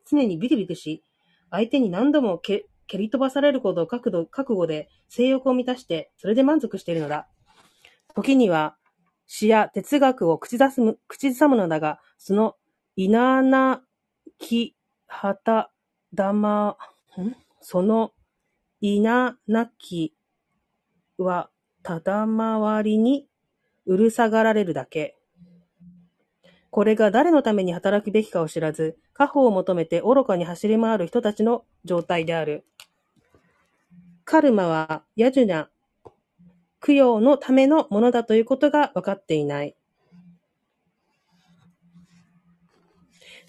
常にビクビクし、相手に何度も蹴り飛ばされることを覚悟で性欲を満たして、それで満足しているのだ。時には、詩や哲学を口ずさむのだが、その稲ななき旗玉、ん？その稲なきはただまわりにうるさがられるだけ。これが誰のために働くべきかを知らず、家宝を求めて愚かに走り回る人たちの状態である。カルマはヤジュナ、供養のためのものだということが分かっていない。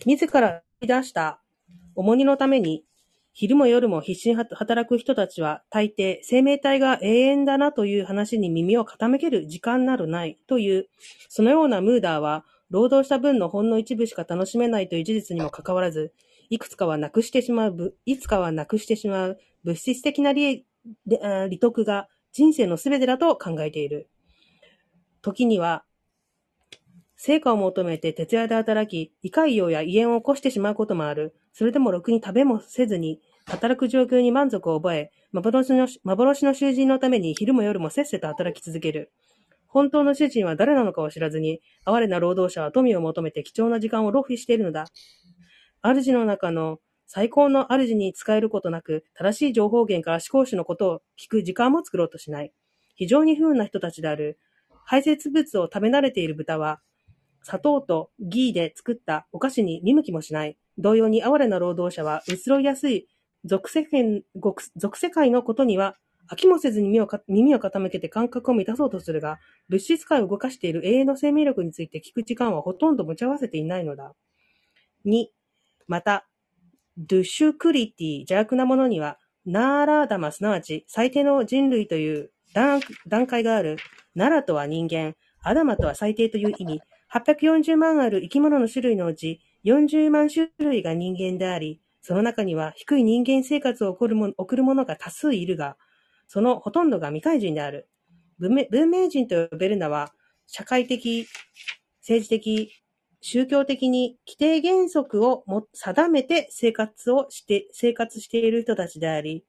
自ら出した重荷のために昼も夜も必死に働く人たちは、大抵生命体が永遠だなという話に耳を傾ける時間などないという、そのようなムーダーは、労働した分のほんの一部しか楽しめないという事実にもかかわらず、いくつかはなくしてしまう、いつかはなくしてしまう物質的な利利得が人生のすべてだと考えている。時には、成果を求めて徹夜で働き、胃潰瘍や胃炎を起こしてしまうこともある。それでもろくに食べもせずに、働く状況に満足を覚え、幻の幻の囚人のために昼も夜もせっせと働き続ける。本当の主人は誰なのかを知らずに、哀れな労働者は富を求めて貴重な時間を浪費しているのだ。主の中の最高の主に使えることなく、正しい情報源から思考主のことを聞く時間も作ろうとしない。非常に不運な人たちである。排泄物を食べ慣れている豚は、砂糖とギーで作ったお菓子に見向きもしない。同様に哀れな労働者は移ろいやすい俗世間俗世界のことには飽きもせずに耳を耳を傾けて感覚を満たそうとするが、物質界を動かしている永遠の生命力について聞く時間はほとんど持ち合わせていないのだ。2、また、ドゥシュクリティ、邪悪なものには、ナーラーダマ、すなわち最低の人類という段階がある。ナラとは人間、アダマとは最低という意味。840万ある生き物の種類のうち、40万種類が人間であり、その中には低い人間生活を送るも送る者が多数いるが、そのほとんどが未開人である。文明文明人と呼べるのは、社会的、政治的、宗教的に規定原則をも定めて生活をして、生活している人たちであり、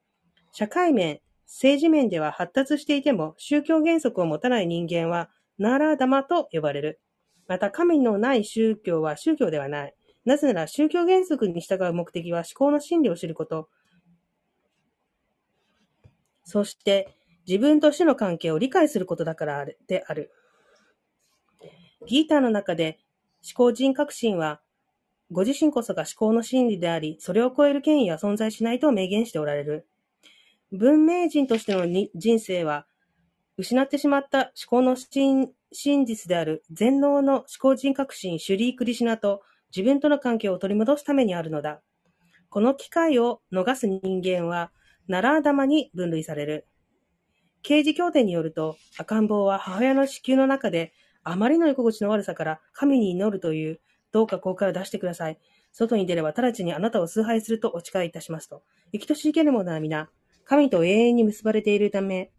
社会面、政治面では発達していても宗教原則を持たない人間はナーラーダマと呼ばれる。また神のない宗教は宗教ではない。なぜなら宗教原則に従う目的は思考の真理を知ること。そして自分と死の関係を理解することだからである。ギーターの中で思考人革新はご自身こそが思考の真理であり、それを超える権威は存在しないと明言しておられる。文明人としての人生は、失ってしまった思考の真真実である全能の思考人革新シュリー・クリシナと自分との関係を取り戻すためにあるのだ。この機会を逃す人間は、ナラーダに分類される。刑事協定によると、赤ん坊は母親の子宮の中で、あまりの居心地の悪さから神に祈るという、どうかここから出してください。外に出れば直ちにあなたを崇拝するとお誓いいたしますと。生きとし生ける者は皆、神と永遠に結ばれているため、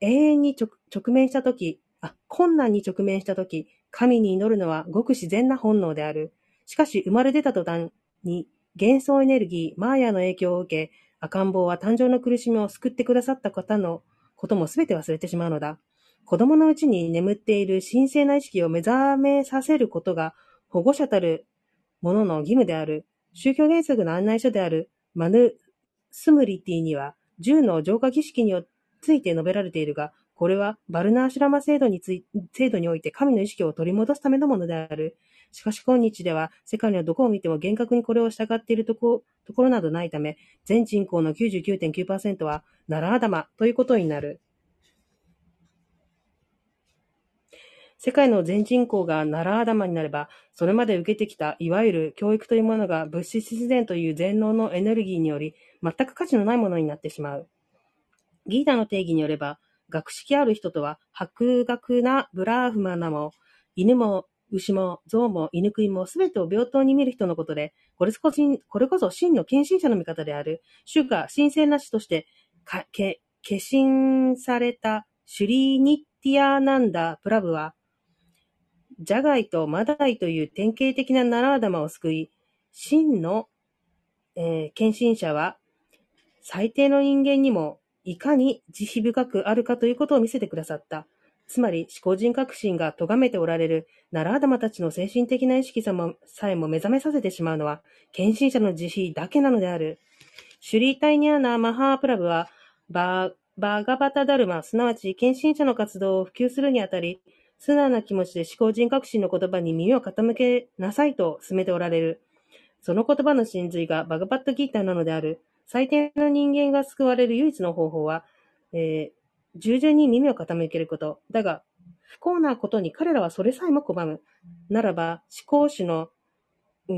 永遠に直面したとき、困難に直面したとき、神に祈るのはごく自然な本能である。しかし生まれ出た途端に幻想エネルギー、マーヤの影響を受け、赤ん坊は誕生の苦しみを救ってくださった方のこともすべて忘れてしまうのだ。子供のうちに眠っている神聖な意識を目覚めさせることが保護者たる者の義務である。宗教原則の案内書であるマヌスムリティには、10の浄化儀式について述べられているが、これはバルナーシュラマ制度につい制度において神の意識を取り戻すためのものである。しかし今日では世界のどこを見ても厳格にこれを従っているとこところなどないため、全人口の99.9%はナラーダマということになる。世界の全人口がナラーダマになれば、それまで受けてきたいわゆる教育というものが物質自然という全能のエネルギーにより全く価値のないものになってしまう。ギータの定義によれば、学識ある人とは、博学なブラーフマナも、犬も牛も象も犬食いもすべてを平等に見る人のことで、これこそこれこそ真の献身者の味方である。主が神聖な死としてけ、化身されたシュリーニッティアナンダ・プラブは、ジャガイとマダイという典型的なナラーダマを救い、真の、えー献身者は、最低の人間にもいかに慈悲深くあるかということを見せてくださった。つまり、思考人革新が咎めておられるナラーダマたちの精神的な意識ささえも目覚めさせてしまうのは、献身者の慈悲だけなのである。シュリータイニャーナ・マハープラブは、バーガバタダルマ、すなわち献身者の活動を普及するにあたり、素直な気持ちで思考人革新の言葉に耳を傾けなさいと進めておられる。その言葉の真髄がバガバットギーターなのである。最低の人間が救われる唯一の方法は、えー従順に耳を傾けること。だが、不幸なことに彼らはそれさえも拒む。ならば、思考主の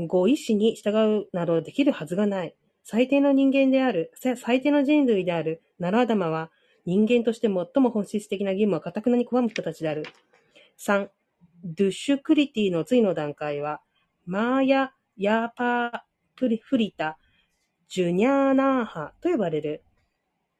ご意志に従うなどできるはずがない。最低の人間である、最低の人類であるナラダマは、人間として最も本質的な義務を堅くなに拒む人たちである。3. ドゥッシュクリティの次の段階は、マーヤ・ヤーパープリフリタ・ジュニャーナーハと呼ばれる。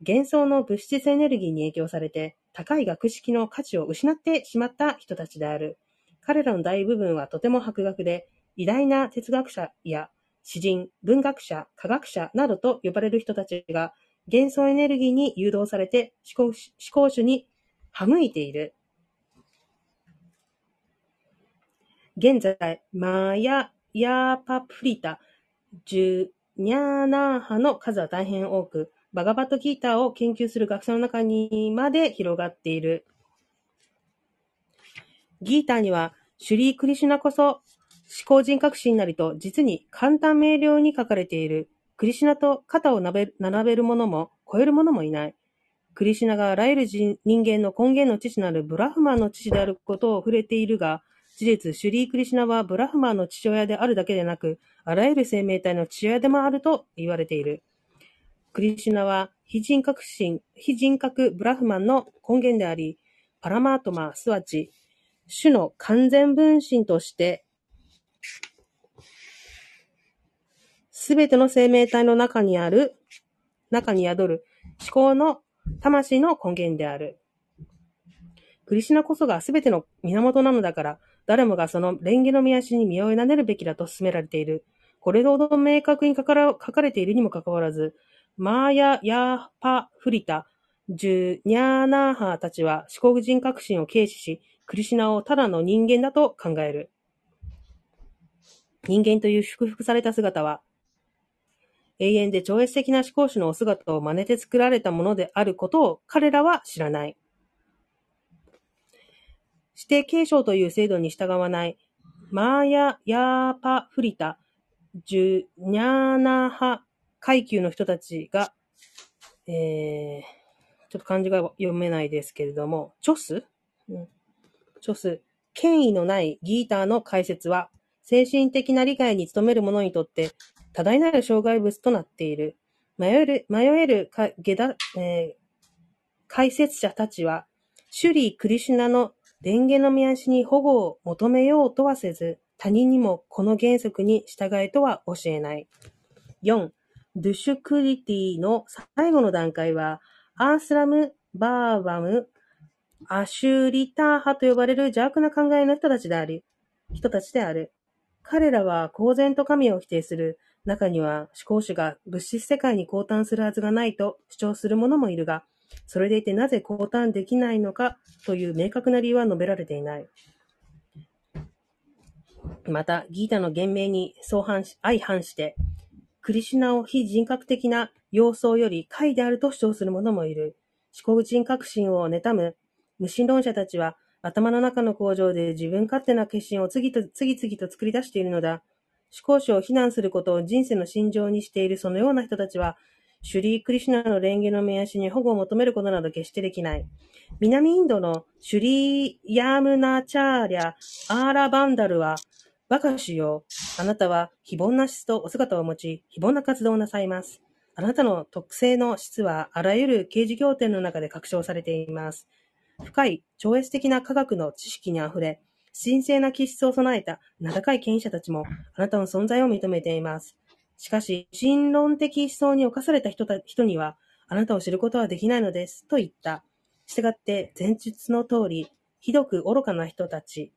幻想の物質エネルギーに影響されて、高い学識の価値を失ってしまった人たちである。彼らの大部分はとても博学で、偉大な哲学者や詩人、文学者、科学者などと呼ばれる人たちが、幻想エネルギーに誘導されて思考思考主に省いている。現在、マーヤ・ヤーパプリタ、ジュニャーナー派の数は大変多く、バガバットギーターを研究する学者の中にまで広がっている。ギーターには、シュリー・クリシュナこそ、思考人革新なりと実に簡単明瞭に書かれている。クリシュナと肩を並べる者も超える者もいない。クリシュナがあらゆる人間の根源の父なるブラフマンの父であることを触れているが、事実、シュリー・クリシナはブラフマンの父親であるだけでなく、あらゆる生命体の父親でもあると言われている。クリシュナは非人格心、非人格ブラフマンの根源であり、パラマートマ、すわち、主の完全分身として、すべての生命体の中にある、中に宿る思考の魂の根源である。クリシュナこそがすべての源なのだから、誰もがその蓮華の見足に身を委ねるべきだと勧められている。これほど明確に書かれているにもかかわらず、マーヤ・ヤーパ・フリタ、ジュニャーナーハーたちは思考人革新を軽視し、クリシナをただの人間だと考える。人間という祝福された姿は、永遠で超越的な思考主のお姿を真似て作られたものであることを彼らは知らない。指定継承という制度に従わない、マーヤ・ヤーパ・フリタ、ジュニャーナ派階級の人たちが、えー、ちょっと漢字が読めないですけれども、チョス、うん、チョス、権威のないギーターの解説は、精神的な理解に努める者にとって多大なる障害物となっている。迷える、迷えるか下だ、えー解説者たちは、シュリー・クリシュナの蓮華の見足に保護を求めようとはせず、他人にもこの原則に従えとは教えない。4. ドゥシュクリティの最後の段階は、アースラム・バーバム・アシュリター派と呼ばれる邪悪な考えの人たちであり、人たちである。彼らは公然と神を否定する。中には思考主が物質世界に降誕するはずがないと主張する者もいるが、それでいてなぜ降誕できないのかという明確な理由は述べられていない。また、ギータの言明に相反し相反して、クリシュナを非人格的な様相より怪であると主張する者もいる。思考人革新を妬む無神論者たちは、頭の中の工場で自分勝手な決心を次と次々と作り出しているのだ。思考主を非難することを人生の心情にしているそのような人たちは、シュリー・クリシュナの蓮華の目足に保護を求めることなど決してできない。南インドのシュリー・ヤームナチャーリャ・アーラ・バンダルは、バカ主よ。あなたは非凡な質とお姿を持ち、非凡な活動をなさいます。あなたの特性の質はあらゆる刑事経典の中で確証されています。深い、超越的な科学の知識にあふれ、神聖な気質を備えた名高い権威者たちもあなたの存在を認めています。しかし、神論的思想に侵された人た人には、あなたを知ることはできないのです、と言った。したがって、前述の通り、ひどく愚かな人たち、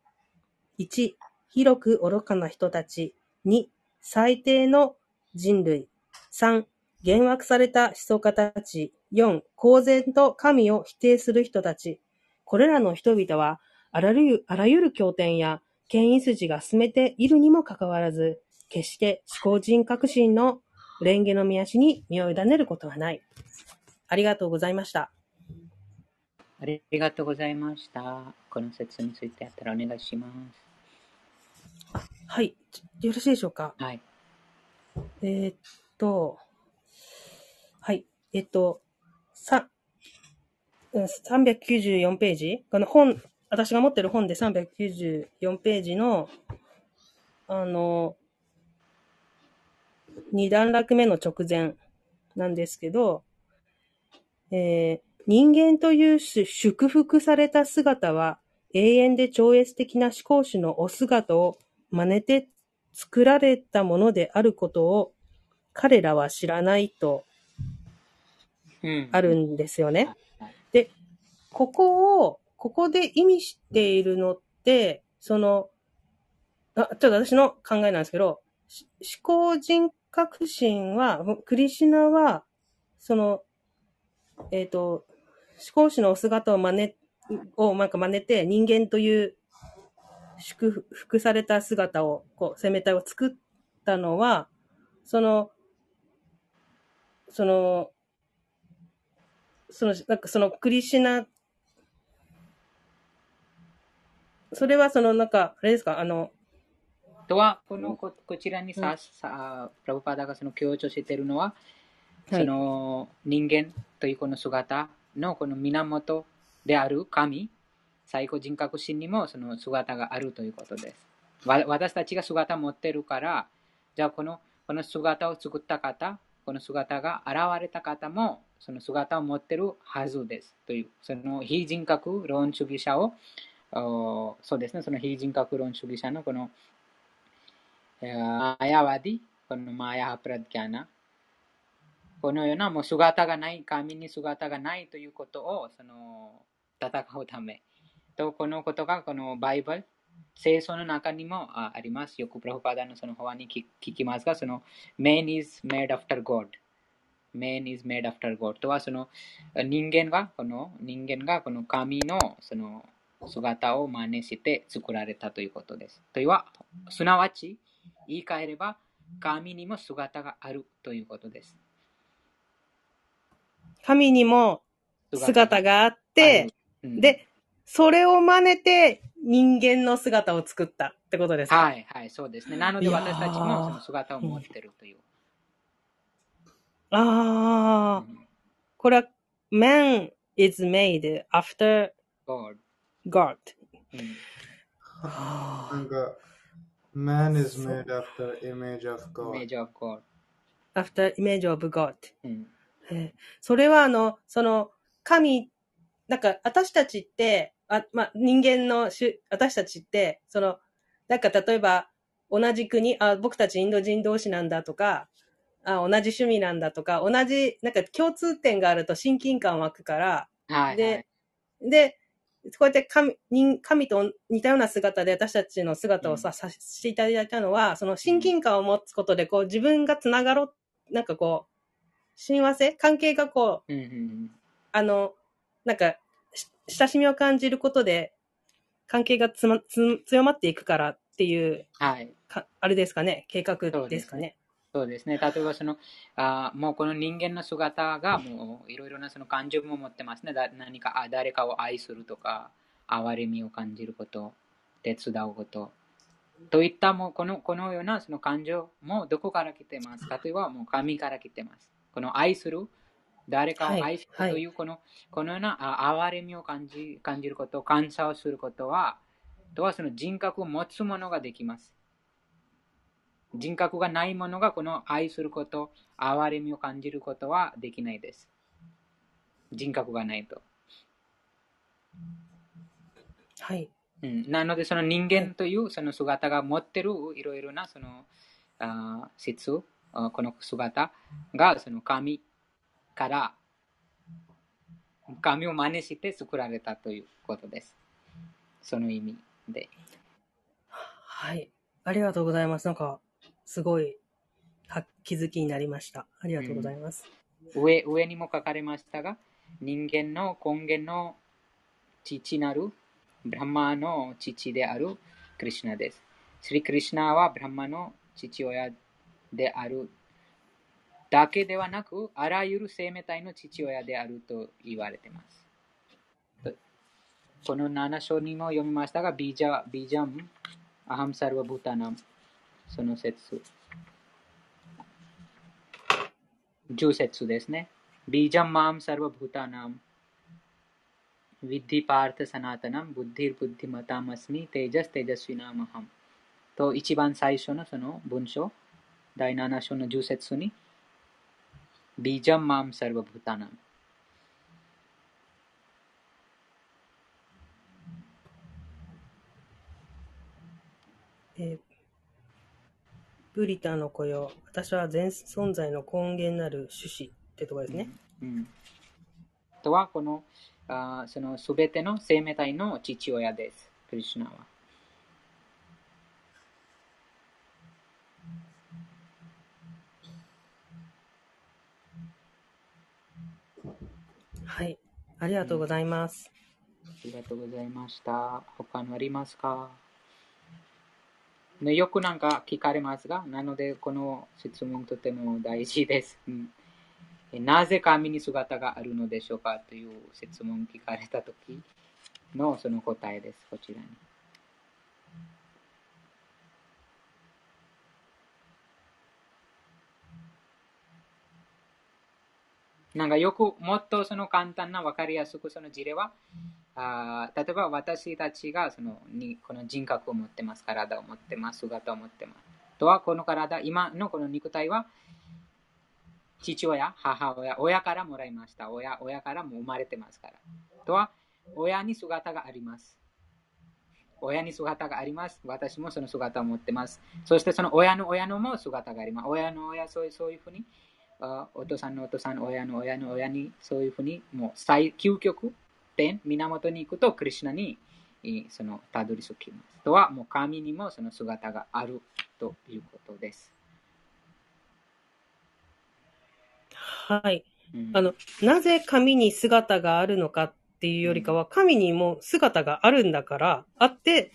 1、広く愚かな人たち。2、最低の人類。3、幻惑された思想家たち。4、公然と神を否定する人たち。これらの人々は、あらゆるあらゆる経典や権威筋が進めているにもかかわらず、決して思考人革新の蓮華の見足に身を委ねることはない。ありがとうございました。ありがとうございました。この説についてあったらお願いします。はい。よろしいでしょうか？はい。えーっと、はい。えっと、さ、うん394ページ？この本、私が持ってる本で394ページの、あの、二段落目の直前なんですけど、えー人間という種祝福された姿は永遠で超越的な思考主のお姿を真似て作られたものであることを彼らは知らないとうんあるんですよね。はいで、ここを、ここで意味しているのって、その、あちょっと私の考えなんですけど、し思考人革新は、クリシナは、その、えっ、と、思考主のお姿を真似、をなんか真似て人間という祝福された姿を、こう、生命体を作ったのは、その、その、その、なんかそのクリシナ、それはそのなんか、あれですか、あの、とは、このここちらにさ、さプラブパダがその強調しているのは、はいその人間というこの姿のこの源である神、最高人格心にもその姿があるということです。わ私たちが姿を持ってるから、じゃあこのこの姿を作った方、この姿が現れた方もその姿を持ってるはずです。という、その非人格論主義者を、おそうですね、その非人格論主義者のこのえーマヤワディ、このマヤハプラディャナ、このようなもう姿がない、神に姿がないということをその戦うため。と、このことがこのバイブル、聖書の中にもああります。よくプラフパダのその方に聞聞きますが、その Man is made after God。Man is made after God とはその人間がこの人間がこの神のその姿を真似して作られたということです。というは、すなわち言い換えれば神にも姿があるということです。神にも姿があって、うん、で、それを真似て人間の姿を作ったってことですか？はいはい、そうですね。なので私たちもその姿を持ってるという。ああ、これは man is made after God God。うんなんか、man is made after image of God. image of God。after image of God。それはあの、その、神、なんか私たちって、あまあ、人間のしゅ、私たちって、その、なんか例えば、同じ国、あ、僕たちインド人同士なんだとか、あ、同じ趣味なんだとか、同じ、なんか共通点があると親近感湧くから、はい、はいで。で、こうやって神人神と似たような姿で私たちの姿をさ、うんさせていただいたのは、その親近感を持つことで、こう自分がつながろう、なんかこう、親和性関係がこう、うんうんあの、なんか、し親しみを感じることで、関係がつま、つ強まっていくからっていう、はい。かあれですかね、計画ですかね。そうですね。例えばそのあもうこの人間の姿がもういろいろなその感情も持ってますね。だ何かあ誰かを愛するとか、憐れみを感じること、手伝うこと。といったもうこのこのようなその感情もどこから来てます？かというはもう神から来てます。この愛する、誰かを愛すはいるというこの、このようなあ憐れみを感じ感じること、感謝をすることは、とはその人格を持つものができます。人格がないものがこの愛すること、憐れみを感じることはできないです。人格がないと。はい。うん、なので、その人間というその姿が持ってるいろいろなそのあ質、あこの姿がその神から神を真似して作られたということです。その意味で。はい。ありがとうございます。なんか、すごい、気づきになりました。ありがとうございます。上上にも書かれましたが、人間の根源の父なるブラマの父であるクリシュナです。スリクリシュナはブラマの父親であるだけではなく、あらゆる生命体の父親であると言われています。この7章にも読みましたが、ビジャビジャム、アハムサルバブタナム、その説。10節ですね。ビージャムマームサルバブータナム、ウィッディパータサナウィナマハム。と、一番最初のその文章、第7章の10節に、ビージャムマームサルバブータナム。えーブリタの雇用。私は全存在の根源なる種子ってとこですね。うん。とは、この、あーそのすべての生命体の父親です。クリシュナは。はい。ありがとうございます。ありがとうございました。他のありますか？ね、よくなんか聞かれますが、なのでこの質問とても大事です。うんなぜ神に姿があるのでしょうかという質問聞かれたときのその答えです。こちらに。なんかよくもっとその簡単な分かりやすくその事例はあ例えば私たちがそのにこの人格を持ってます、体を持ってます、姿を持ってます？とはこの体、今のこの肉体は父親、母親、親からもらいました。親親からも生まれてますから。とは親に姿があります。親に姿があります。私もその姿を持ってます。そしてその親の親のも姿があります。親の親、そういうそういうふうに、お父さんのお父さん、親の親の親に、そういうふうに、もう最究極点、源に行くと、クリシュナにいそのたどり着きます。とは、もう神にもその姿があるということです。はい。うんあの、なぜ神に姿があるのかっていうよりかは、神にも姿があるんだから、あって、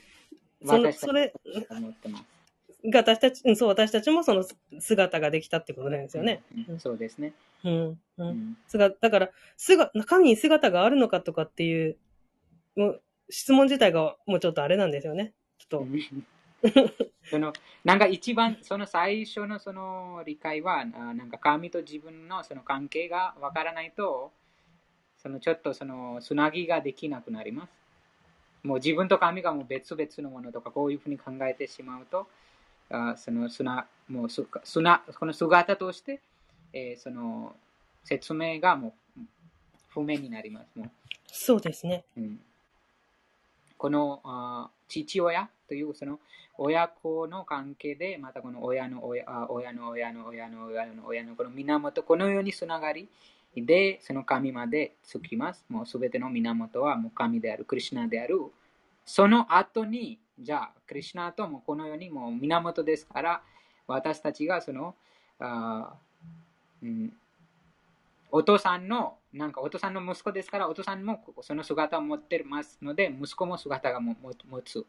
そのそれが思ってます。が私たち、うんそう、私たちもその姿ができたってことなんですよね。うんそうですね。うん。う。うんだから、姿、神に姿があるのかとかっていう、もう質問自体がもうちょっとあれなんですよね。ちょっと。そのなんか一番その最初のその理解はあなんか神と自分のその関係がわからないとそのちょっとそのつなぎができなくなります。もう自分と神がもう別々のものとかこういうふうに考えてしまうとあそのすなもうすすなこの姿として、えーその説明がもう不明になります。もうそうですね。うんこのあ父親というその親子の関係で、またこの親の親あ親の親の親の親の親のこの源、このようにつながりで、その神までつきます。もうすべての源はもう神である、クリシュナである。その後に、じゃあ、クリシュナともこのようにもう源ですから、私たちがその、あうん、お父さんの、なんかお父さんの息子ですから、お父さんもその姿を持ってますので、息子も姿がも持持つ。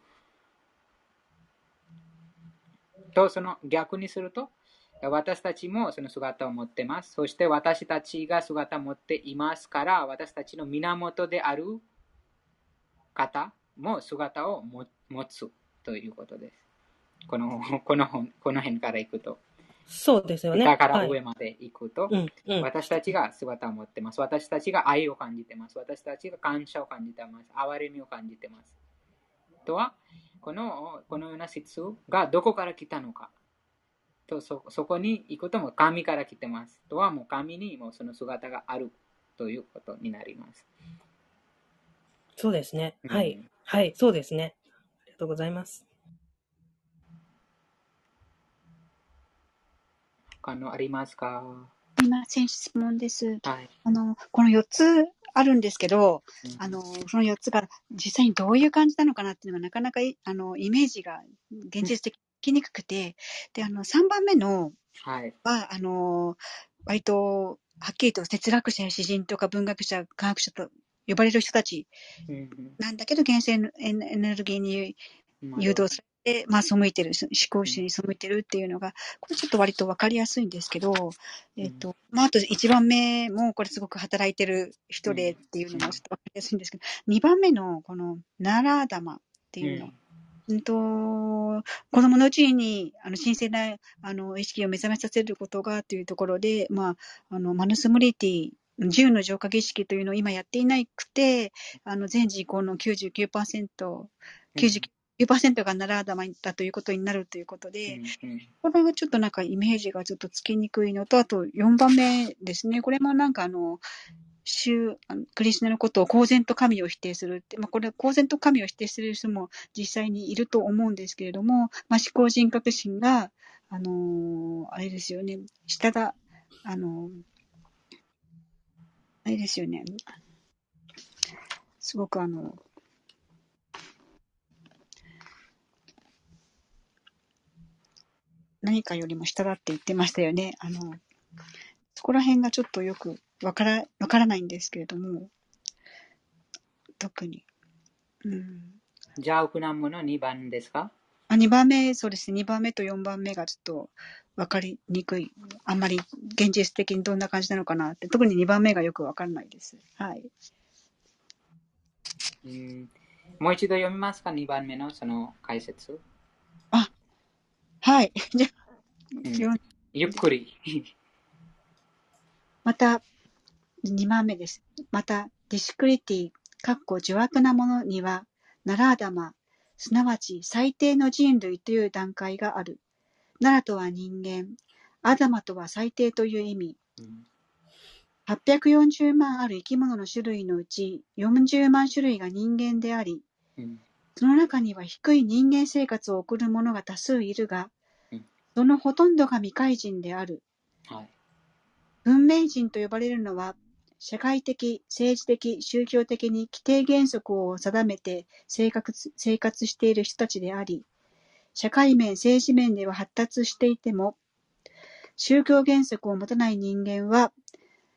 と、その逆にすると、私たちもその姿を持ってます。そして私たちが姿を持っていますから、私たちの源である方も姿を持持つということです。このこの本この辺からいくと、そうですよね。下からはい。上まで行くと、うん、うん。私たちが姿を持ってます。私たちが愛を感じてます。私たちが感謝を感じてます。憐れみを感じてます。とは、このこのような質がどこから来たのか。とそそこに行くとも神から来てます。とはもう神にもその姿があるということになります。そうですね。うんはい。はい、そうですね。ありがとうございます。他のありますか？すいません、質問です。はい。あの、この4つあるんですけど、あの、その4つが実際にどういう感じなのかなっていうのがなかなかいあのイメージが現実的にきにくくて、で、あの、3番目のはい。は、あの、割と、はっきりと哲学者や詩人とか文学者、科学者と呼ばれる人たちうん。なんだけど、現世エネルギーにう。ん誘導されて、まあ、背いてる、思考主に背いてるっていうのが、これちょっと割とわかりやすいんですけど、えっ、と、まあ、あと1番目もこれすごく働いてる人でっていうのもちょっとわかりやすいんですけど、2番目のこのナラーダマっていうの、うん。と、子供のうちに、あの、神聖な、あの、意識を目覚めさせることが、というところで、まあ、あの、マヌスムリティ、自由の浄化儀式というのを今やっていなくて、あの、全人口の99%、99%がナラーダマだということになるということで、うんうん。これがちょっとなんかイメージがちょっとつきにくいのと、あと4番目ですね。これもなんかあの、宗あのクリスナのことを公然と神を否定するって、まあ、これ公然と神を否定する人も実際にいると思うんですけれども、まあ、思考人格心が、あのーあれですよね、下だ、あのーあれですよね、すごくあの、何かよりも下だって言ってましたよね。あの、そこら辺がちょっとよくわから、わからないんですけれども、特に。うん。じゃあ、奥南無の2番ですか？あ、2番目、そうですね。2番目と4番目がちょっとわかりにくい。あんまり現実的にどんな感じなのかなって。特に2番目がよくわからないです。はい。うんもう一度読みますか ?2 番目のその解説。はい。じゃあ、うんゆっくり。また、2番目です。また、ディスクリティ、かっこ邪悪なものには、ナラーダマ、すなわち最低の人類という段階がある。ナラとは人間、アダマとは最低という意味。うん840万ある生き物の種類のうち40万種類が人間であり、うんその中には低い人間生活を送る者が多数いるがうん、そのほとんどが未開人である。はい。文明人と呼ばれるのは、社会的、政治的、宗教的に規定原則を定めて生活生活している人たちであり、社会面、政治面では発達していても、宗教原則を持たない人間は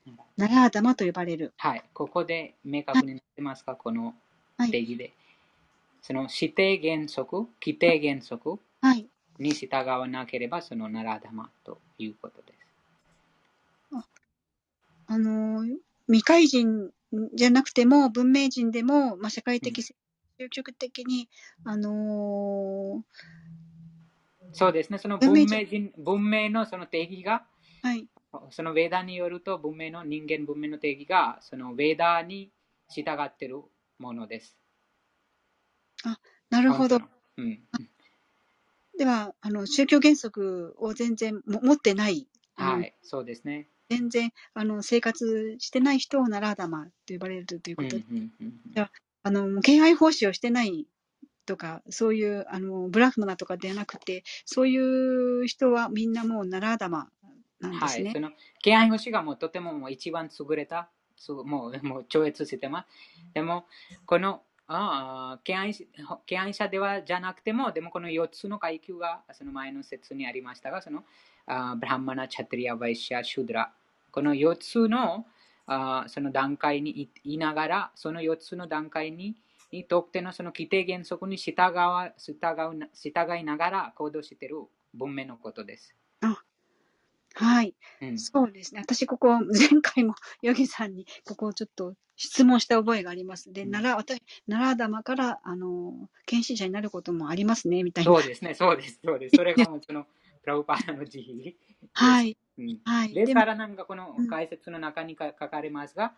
うん、ナラーダマと呼ばれる。はい。ここで明確になってますか？このはい定義で。その指定原則、規定原則はい。に従わなければ、そのナラダマということです。あのー、未開人じゃなくても、文明人でも、まあ、社会的、宗教的に、あのそうですね。その文明人文明のその定義が、ーはい。そのヴェーダによると文明の人間文明の定義がそのヴェーダに従っているものです。なるほど。うん。では、あの、宗教原則を全然も持ってない、はい、そうですね。全然、あの、生活してない人をナラーダマと呼ばれるといううんことで、うんうんあの、敬愛奉仕をしてないとか、そういう、あの、ブラフマナとかではなくて、そういう人はみんなもうナラーダマなんですねはい、すね。その敬愛星がもうとてももう一番優れた、もうもう超越してます。でも、このあー敬愛敬愛者ではじゃなくても、でもこの4つの階級がその前の説にありましたが、そのあブラハマナ、チャトリア、ワイシャ、シュドラ、この4つのあその段階にいいながら、その4つの段階にに特定のその規定原則に従わ従うな従いながら行動している文明のことです。はい。うんそうですね。私、ここ、前回もヨギさんに、ここをちょっと質問した覚えがあります。で、うん奈良、私、奈良玉から、あの、検診者になることもありますね、みたいな。そうですね、そうです、そうです。それがもうそのプラウパーダの慈悲。はい。うんはい。ですでもからなんかこの解説の中にか書かれますが、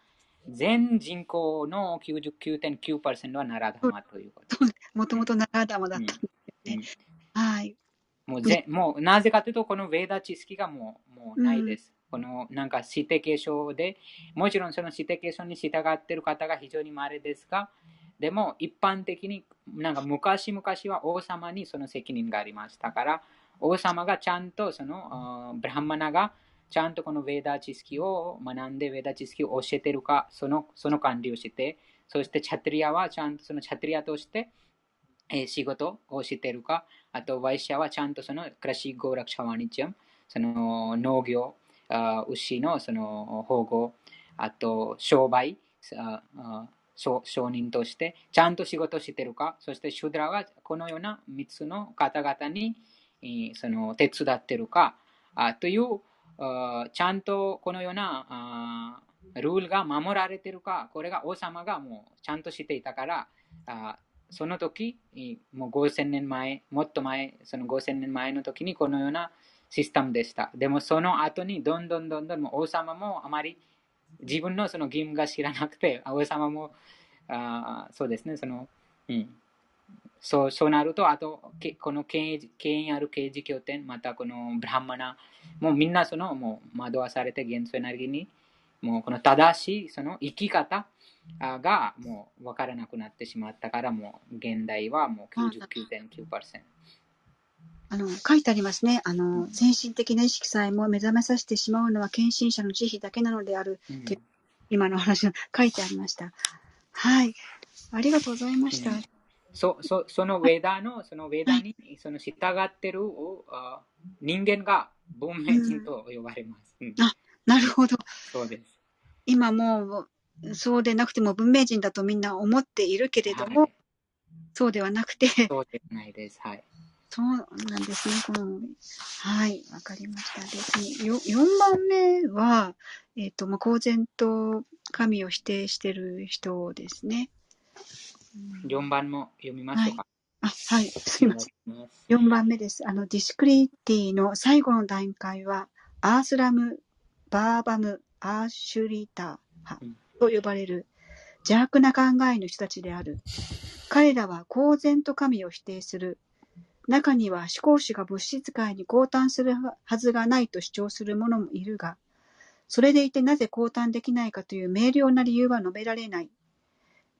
全人口の99.9%は奈良玉ということ。もともと奈良玉だったんですよね。うんはい。もうぜもうなぜかというと、このヴェーダ知識がもうもうないです。このなんか指定継承で、もちろんその指定継承に従っている方が非常に稀ですが、でも一般的になんか昔々は王様にその責任がありましたから、王様がちゃんとそのブラハマナがちゃんとこのウェーダー知識を学んで、ウェーダー知識を教えてるか、そのその管理をして、そしてチャトリアはちゃんとそのチャトリアとして、えー、仕事をしてるか、あとワイシャはちゃんとそのクラシーゴーラクシャワニチャム、その農業、あ牛のその保護、あと商売、あ商人としてちゃんと仕事してるか、そしてシュドラはこのような3つの方々にその手伝ってるかあというちゃんとこのようなルールが守られてるか、これが王様がもうちゃんとしていたから、あその時、もう5000年前、もっと前、その5000年前の時にこのようなシステムでした。でもその後にどんどんどんどん王様もあまり自分のその義務が知らなくて、王様もあそうですね、その、うん。そうそうなると、あと、この権威ある刑事拠点、またこのブラハマナ、もうみんなその、もう惑わされて元素エネルギーに、もうこの正しいその生き方がもう分からなくなってしまったから、もう現代はもう99.9%。あの、書いてありますね。あの、先進的な意識さえも目覚めさせてしまうのは献身者の慈悲だけなのである、うん、今の話の書いてありました。はい。ありがとうございました。うん、そそそのウェダの、そのウェダに、その従ってる人間が文明人と呼ばれます。うん、あ、なるほど。そうです。今もう、そうでなくても文明人だとみんな思っているけれども、はい、そうではなくて。そうではないです。はい。そうなんですね。このはい、わかりました。で、よ4番目は、えっ、ー、と、まあ、公然と神を否定してる人ですね。4番も読みましょうか。はい、あ、はい、すみません。4番目です。あの、ディスクリティの最後の段階は、アースラム、バーバム、アーシュリータ派と呼ばれる邪悪な考えの人たちである。彼らは公然と神を否定する中には思考主が物質界に降誕するはずがないと主張する者もいるが、それでいてなぜ降誕できないかという明瞭な理由は述べられない。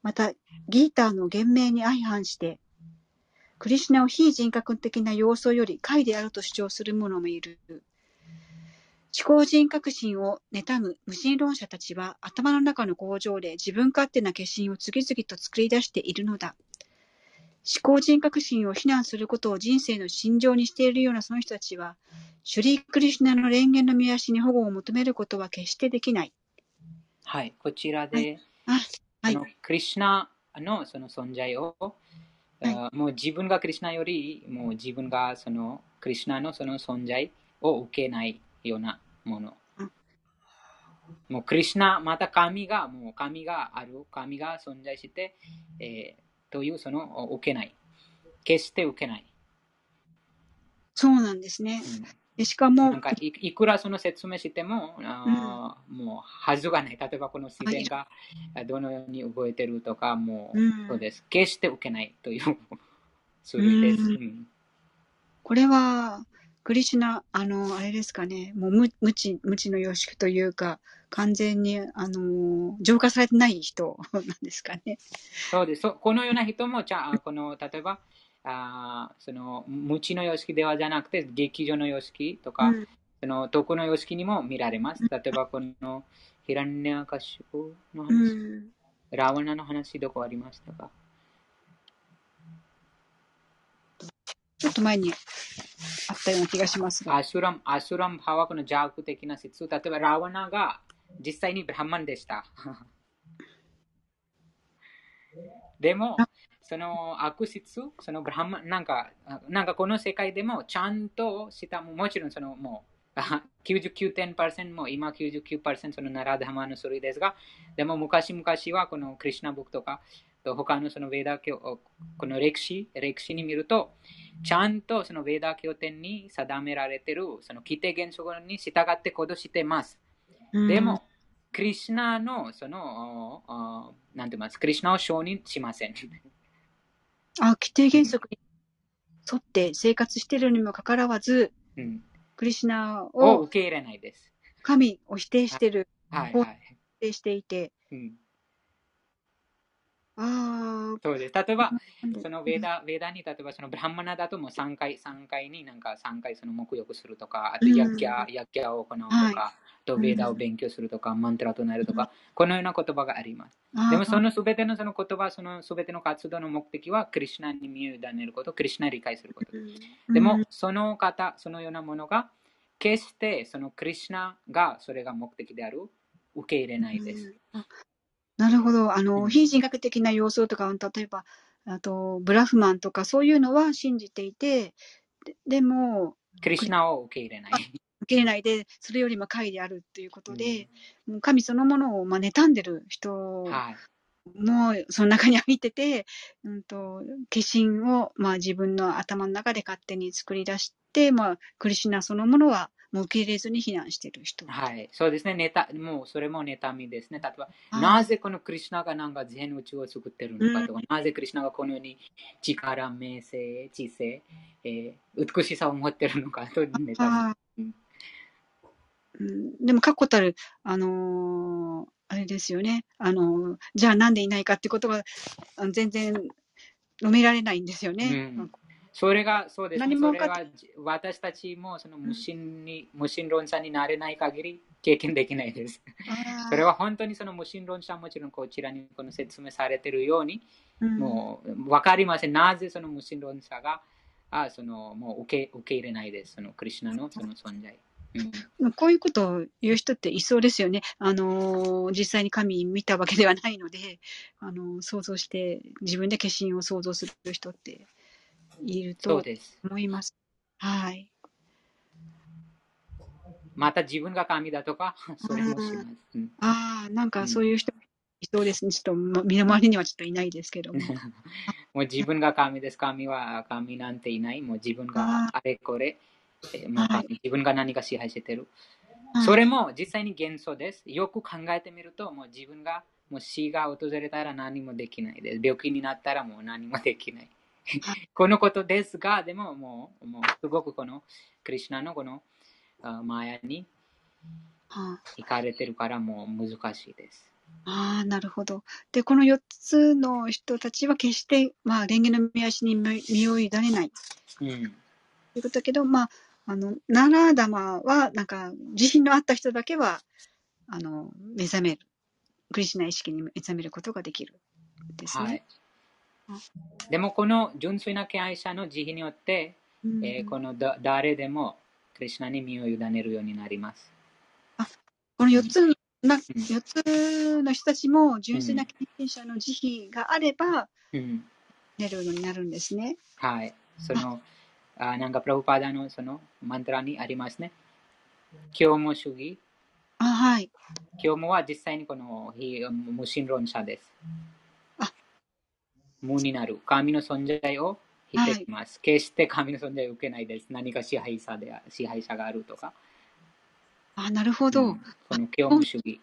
また、ギーターの言明に相反して、クリシュナを非人格的な要素より解であると主張する者もいる。思考人格心を妬む無神論者たちは頭の中の工場で自分勝手な化身を次々と作り出しているのだ。思考人格心を非難することを人生の信条にしているようなその人たちは、シュリー・クリシュナの霊言の見足に保護を求めることは決してできない。はい、こちらで、はい、はい、クリシュナのその存在を、はい、もう自分がクリシュナより、もう自分がそのクリシュナのその存在を受けないようなもの。もうクリシュナ、また神が、もう神がある、神が存在して、えーというその受けない。決して受けない。そうなんですね。うん、しかもなんかい、いくらその説明しても、あうん、もうはずがない。例えばこの自然がどのように動いてるとか、もう、うん、そうです。決して受けないという、それです。これは、クリシュナ、あの、あれですかね、もう無無知、無知の様式というか、完全に、あの、浄化されてない人なんですかね。そうです。このような人も、じゃあ、この、例えば、あその、無知の様式ではじゃなくて、劇場の様式とか、うん、その、徳の様式にも見られます。例えば、この、ヒランニャカシュの話、うん、ラワナの話、どこありましたか？ちょっと前にあったような気がしますが。アシュラム、アシュラム派はこの邪悪的な説。例えば、ラワナが実際にブラハマンでした。でも、その悪説、そのブラハマン、なんか、なんかこの世界でもちゃんとした、もちろんそのもう、99.% も今99%そのナラダハマのそれですが、でも昔々はこのクリュナブックとか、と他のそのヴェーダ教、この歴史、歴史に見ると、ちゃんとそのヴェーダ経典に定められている、その規定原則に従って行動しています。でも、クリシナの、その、なんて言います？クリシナを承認しません。あ、規定原則に沿って生活しているにもかかわらず、うん、クリシナを受け入れないです。神を否定している。はい、はい、否定していて、うんそうです。例えば、そのベーダ、ベーダに、例えばそのブラハマナだともう3回、3回になんか3回その沐浴するとか、あとうんヤッキャ、ヤッキャを行うとか、はとベーダを勉強するとか、マントラとなるとか、このような言葉があります。でもそのすべてのその言葉、そのすべての活動の目的は、クリシュナに身を委ねること、クリシュナを理解すること。うんでも、その方、そのようなものが、決してそのクリシュナがそれが目的である、受け入れないです。なるほど。あの、うん非人格的な要素とか、例えば、あと、ブラフマンとか、そういうのは信じていて、ででも、クリシュナを受け入れない。受け入れないで、それよりも下位であるということで、もう神そのものを、まあ、妬んでる人はい。もその中に入ってて、うんと、化身を、まあ、自分の頭の中で勝手に作り出して、まあ、クリシュナそのものはもう受け入れずに非難している人。はい。そうですね。ネタ、もうそれも妬みですね。例えば、はいなぜこのクリシュナがなんか全宇宙を作ってるのかとか、なぜクリシュナがこのように力、名声、知性、えー美しさを持ってるのかと妬み。うんうん、でも、確固たる、あのーあれですよね。あのーじゃあなんでいないかってことが、全然述べられないんですよね。うんそれが、そうですね。何私たちもその無心に、無心論者になれない限り経験できないです。それは本当にその無心論者はもちろんこちらにこの説明されているように、うんもう分かりません。なぜその無心論者があそのもう受け受け入れないです。そのクリシュナのその存在。うん、こういうことを言う人っていそうですよね。あのー実際に神見たわけではないので、あのー想像して、自分で化身を想像する人っているとそうです。思います。はい。また自分が神だとか、それもします。うんああ、なんうんかそういう人いそうですね。ちょっとま身の回りにはちょっといないですけども。もう自分が神です。神は神なんていない。もう自分があれこれ、えーもうはい自分が何か支配してる。はいそれも実際に幻想です。よく考えてみると、もう自分がもう死が訪れたら何もできないです。病気になったらもう何もできない。このことですが、でももう、もうすごくこのクリシュナのこのあマヤには行かれてるからもう難しいです。ああー、なるほど。で、この4つの人たちは決して、まあ、蓮華の見足に身身を委ねないうん。ということだけど、まあ、あの、ナラーダマは、なんか、自信のあった人だけは、あの、目覚める。クリシュナ意識に目覚めることができる。ですね。はい。でもこの純粋な敬愛者の慈悲によって、うんえーこのだ誰でもクリシュナに身を委ねるようになります。この4つの、なうん四つの人たちも純粋な経験者の慈悲があれば、うん。寝るようになるんですね。はい。その、あなんかプラブパーダのそのマントラにありますね。今日も主義。あ、はい。今日もは実際にこの非無神論者ですあ。無になる。神の存在を否定します。決して神の存在を受けないです。何か支配者であ支配者があるとか。あ、なるほど。うんこの今日も主義。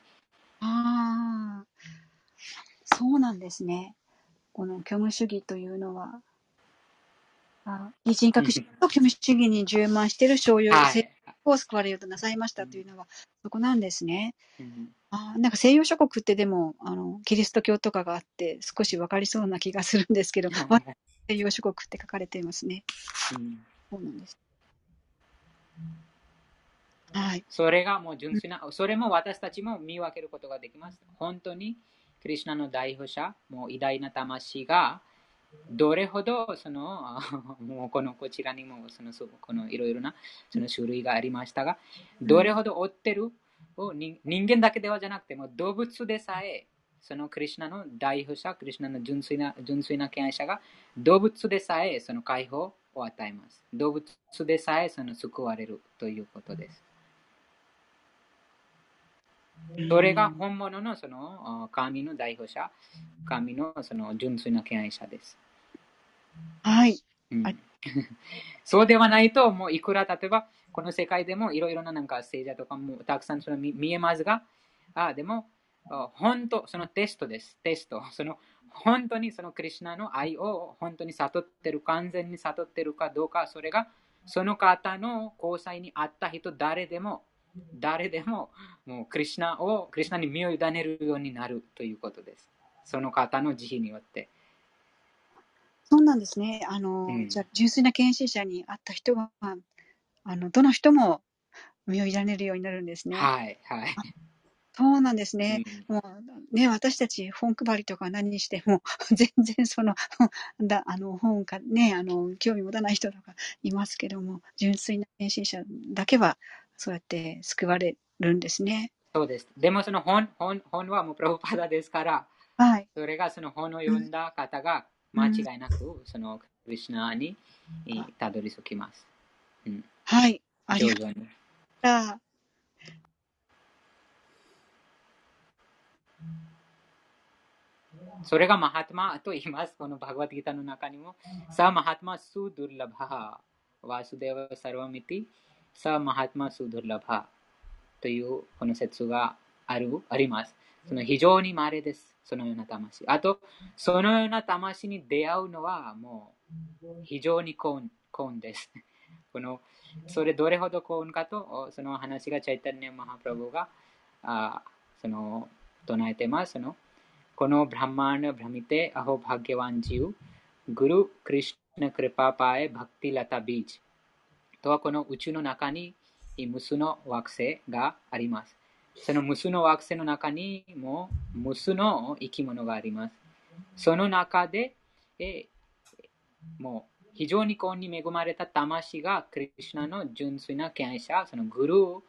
ああ、そうなんですね。この虚無主義というのは、あ非人格主義と虚無主義に充満している商用性はい。を救われようとなさいましたというのは、そこなんですね。うんあーなんか西洋諸国ってでも、あの、キリスト教とかがあって、少しわかりそうな気がするんですけど、わ西洋諸国って書かれていますね。うんそうなんです。はい。それがもう純粋な、それも私たちも見分けることができます。本当に、クリシュナの代表者、もう偉大な魂が、どれほどその、もうこのこちらにもそのそこのいろいろなその種類がありましたが、どれほど追ってるを人人間だけではじゃなくても動物でさえ、そのクリシュナの代表者、クリシュナの純粋な純粋な敬愛者が動物でさえその解放を与えます。動物でさえその救われるということです。それが本物のそのあ神の代表者、神のその純粋な敬愛者です。はい。そうではないと、もういくら例えばこの世界でもいろいろななんか聖者とかもたくさんその見見えますが、あでもあ本当、そのテストです。テスト。その本当にそのクリシュナの愛を本当に悟ってる、完全に悟ってるかどうか、それがその方の交際にあった人誰でも、誰でももうクリシュナを、クリシュナに身を委ねるようになるということです。その方の慈悲によって。そうなんですね。あの、うんじゃあ、純粋な献身者に会った人は、あの、どの人も身を委ねるようになるんですね。はい、はい。そうなんですうね。んもうね、私たち本配りとか何にしても、全然その、だあの本かね、あの、興味持たない人とかいますけども、純粋な献身者だけは、そうやって救われるんですね。そうです。でもその本本本はもうプラブパダですから、はい。それがその本を読んだ方が間違いなく、そのクリシュナにえーたどり着きます。はい。あり上がとう。それがマハトマと言います。このバグワッドギターの中にも、サマハトマスドゥルラバー、ワスデワサルワミティ、サマハトマスドゥルラバーというこの説があるあります。その非常に稀です。そのような魂。あと、そのような魂に出会うのはもう非常に幸運幸運です。このそれどれほど幸運かと、その話がチャイタニャマハプラブがあその唱えてます。そのこのブラマーナ・ブラミテ・アホ・バグワンジュー、グル・クリシュナ・クリパパエ・バクティ・ラタ・ビーチとはこの宇宙の中に無数の惑星があります。その無数の惑星の中にも無数の生き物があります。その中で、えもう非常に幸運に恵まれた魂がクリシュナの純粋な敬愛者、そのグルー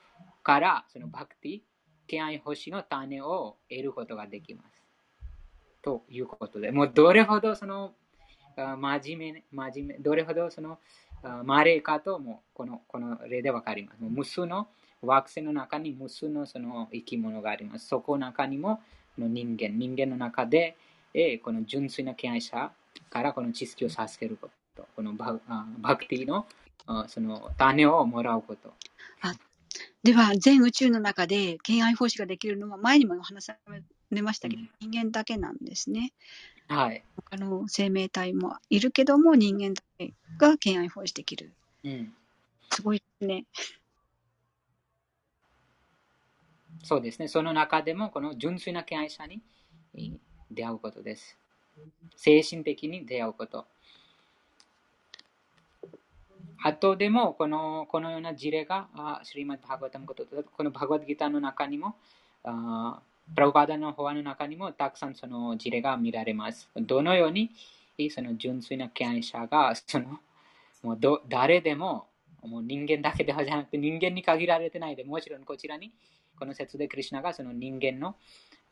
からそのバクティ、敬愛星の種を得ることができます。ということで、もうどれほどその真面目、真面目、どれほどそのあマレーかともこのこの例でわかります。無数の惑星の中に無数のその生き物があります。そこの中にもこの人間、人間の中で、えーこの純粋な敬愛者からこの知識を授けること、このバあバクティのあその種をもらうこと。では、全宇宙の中で敬愛奉仕ができるのは前にも話されましたけど、うん人間だけなんですね。はい。他の生命体もいるけども、人間だけが敬愛奉仕できる。うん、すごいですね。そうですね。その中でもこの純粋な敬愛者に出会うことです。精神的に出会うこと。あとでもこのこのような事例がシリマッド・バーガタムことこのバーガッギターの中にもあプラブパダの法案の中にもたくさんその事例が見られます。どのようにその純粋な敬愛者がそのもうど誰でももう人間だけではなくて人間に限られてないでもちろんこちらにこの説でクリュナがその人間の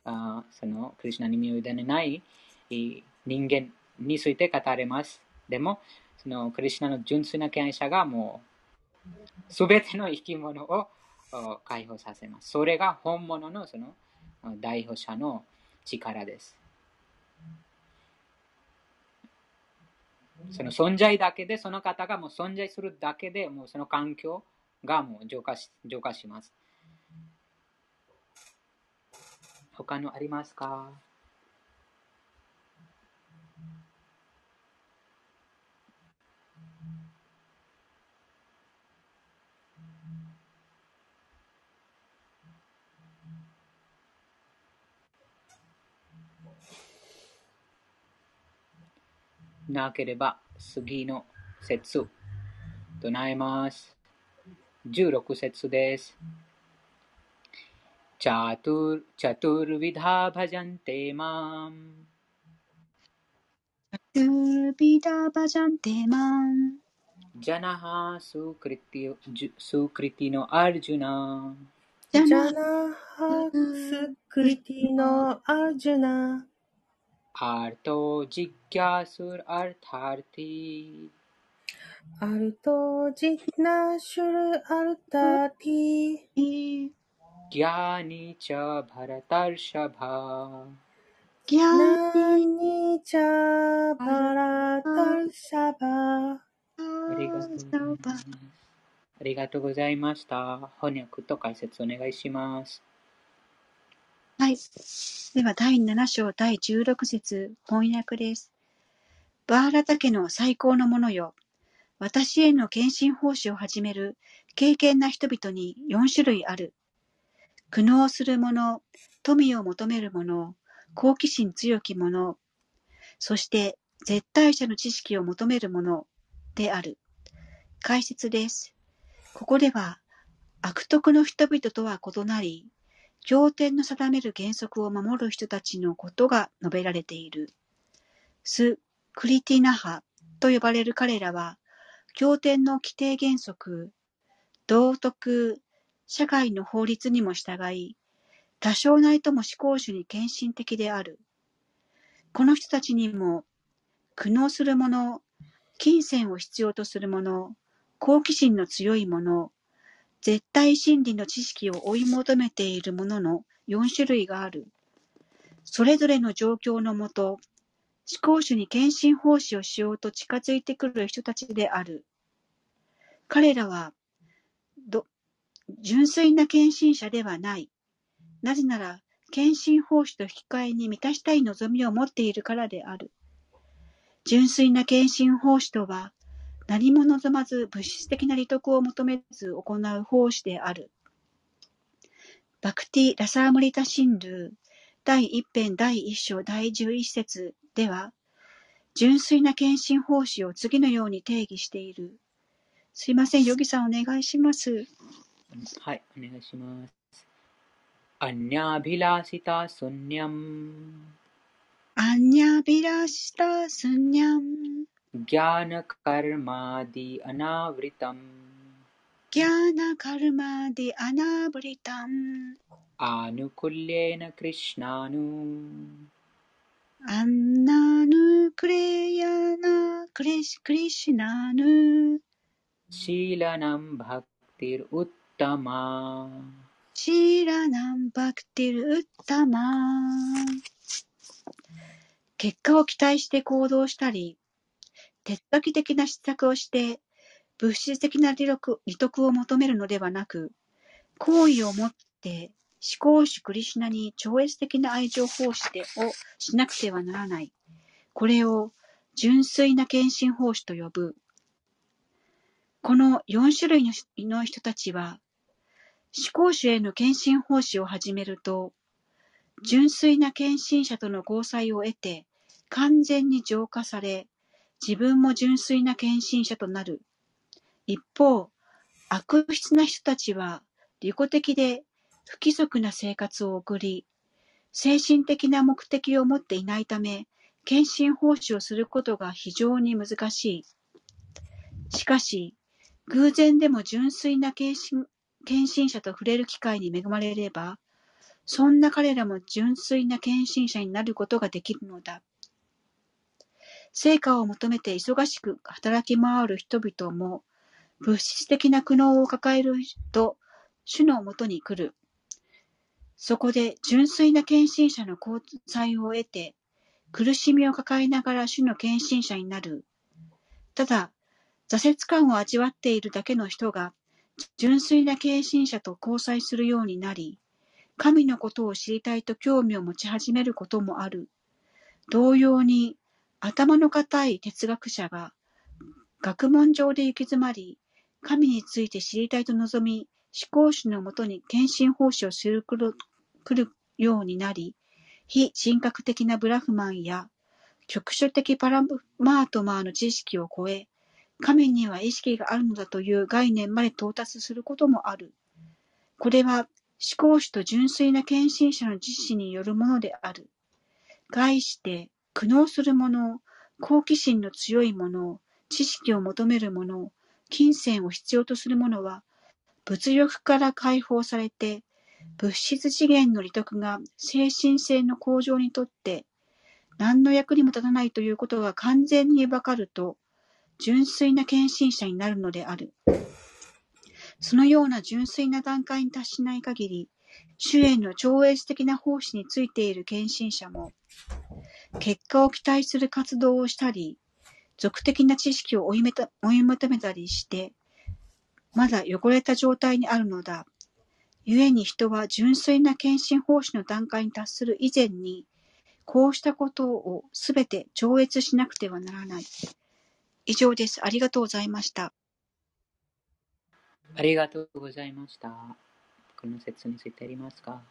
あそのクリュナに身を委ねない人間について語れます。でもそのクリュナの純粋な敬愛者がもうすべての生き物を解放させます。それが本物のその代表者の力です。その存在だけで、その方がもう存在するだけでもうその環境がもう浄化し浄化します。他のありますか？なければ次の節唱えます。16節です。チャトゥチャトゥルヴィダバジャンテマン。ドゥルビダバジャンテマン。ジャナハスクリティジュスクリティのアルジュナ。じゃなジャナハスクリティのアージュナ。アルトジギャスルアルタルティ。アルトジナシュルアルタティ。いギャニチャバラタルシャバ。ギャナニチャバラタルシャバ。ありがとうございます。ありがとうございました。翻訳と解説お願いします。はい。では、第7章第16節翻訳です。バーラタ家の最高のものよ。私への献身奉仕を始める敬虔な人々に4種類ある。苦悩する者、富を求める者、好奇心強き者、そして絶対者の知識を求める者である。解説です。ここでは、悪徳の人々とは異なり、経典の定める原則を守る人たちのことが述べられている。ス・クリティナ派と呼ばれる彼らは、経典の規定原則、道徳、社会の法律にも従い、多少なりとも思考主に献身的である。この人たちにも、苦悩する者、金銭を必要とする者、好奇心の強い者、絶対真理の知識を追い求めている者の4種類がある。それぞれの状況のもと、思考主に献身奉仕をしようと近づいてくる人たちである。彼らは、純粋な献身者ではない。なぜなら、献身奉仕と引き換えに満たしたい望みを持っているからである。純粋な献身奉仕とは、何も望まず物質的な利得を求めず行う奉仕である。バクティ・ラサームリタ・シンルー第一編第一章第十一節では、純粋な献身奉仕を次のように定義している。すいません、ヨギさんお願いします。はい、お願いします。アンニャビラシタスンニャン。アンニャビラシタスンニャン。ज्ञानकर्मादि अनावृतम् ज्ञानकर्मादि अनावृतम् आनुकूल्येन कृष्णानु अन्नानुक्रियन कृष्णानु शीलनं タマシーラナンバクティルウッタマ結果を期待して行動したり、鉄壁的な施策をして、物質的な利得利得を求めるのではなく、好意を持って思考主クリシナに超越的な愛情奉仕でをしなくてはならない。これを純粋な献身奉仕と呼ぶ。この4種類の人たちは、思考主への献身奉仕を始めると、純粋な献身者との交際を得て、完全に浄化され、自分も純粋な献身者となる。一方、悪質な人たちは利己的で不規則な生活を送り、精神的な目的を持っていないため、献身奉仕をすることが非常に難しい。しかし、偶然でも純粋な献身献身者と触れる機会に恵まれれば、そんな彼らも純粋な献身者になることができるのだ。成果を求めて忙しく働き回る人々も、物質的な苦悩を抱えると、主のもとに来る。そこで純粋な献身者の交際を得て、苦しみを抱えながら主の献身者になる。ただ、挫折感を味わっているだけの人が、純粋な献身者と交際するようになり、神のことを知りたいと興味を持ち始めることもある。同様に、頭の固い哲学者が、学問上で行き詰まり、神について知りたいと望み、思考主のもとに献身奉仕をするくるようになり、非人格的なブラフマンや局所的パラマートマーの知識を超え、神には意識があるのだという概念まで到達することもある。これは思考主と純粋な献身者の実施によるものである。概して苦悩する者、好奇心の強い者、知識を求める者、金銭を必要とする者は、物欲から解放されて、物質資源の利得が精神性の向上にとって何の役にも立たないということが完全にわかると、純粋な献身者になるのである。そのような純粋な段階に達しない限り、主への超越的な奉仕についている献身者も、結果を期待する活動をしたり、俗的な知識を追いめた追い求めたりして、まだ汚れた状態にあるのだ。故に人は純粋な献身奉仕の段階に達する以前に、こうしたことをすべて超越しなくてはならない。以上です。ありがとうございました。ありがとうございました。この説についてありますか？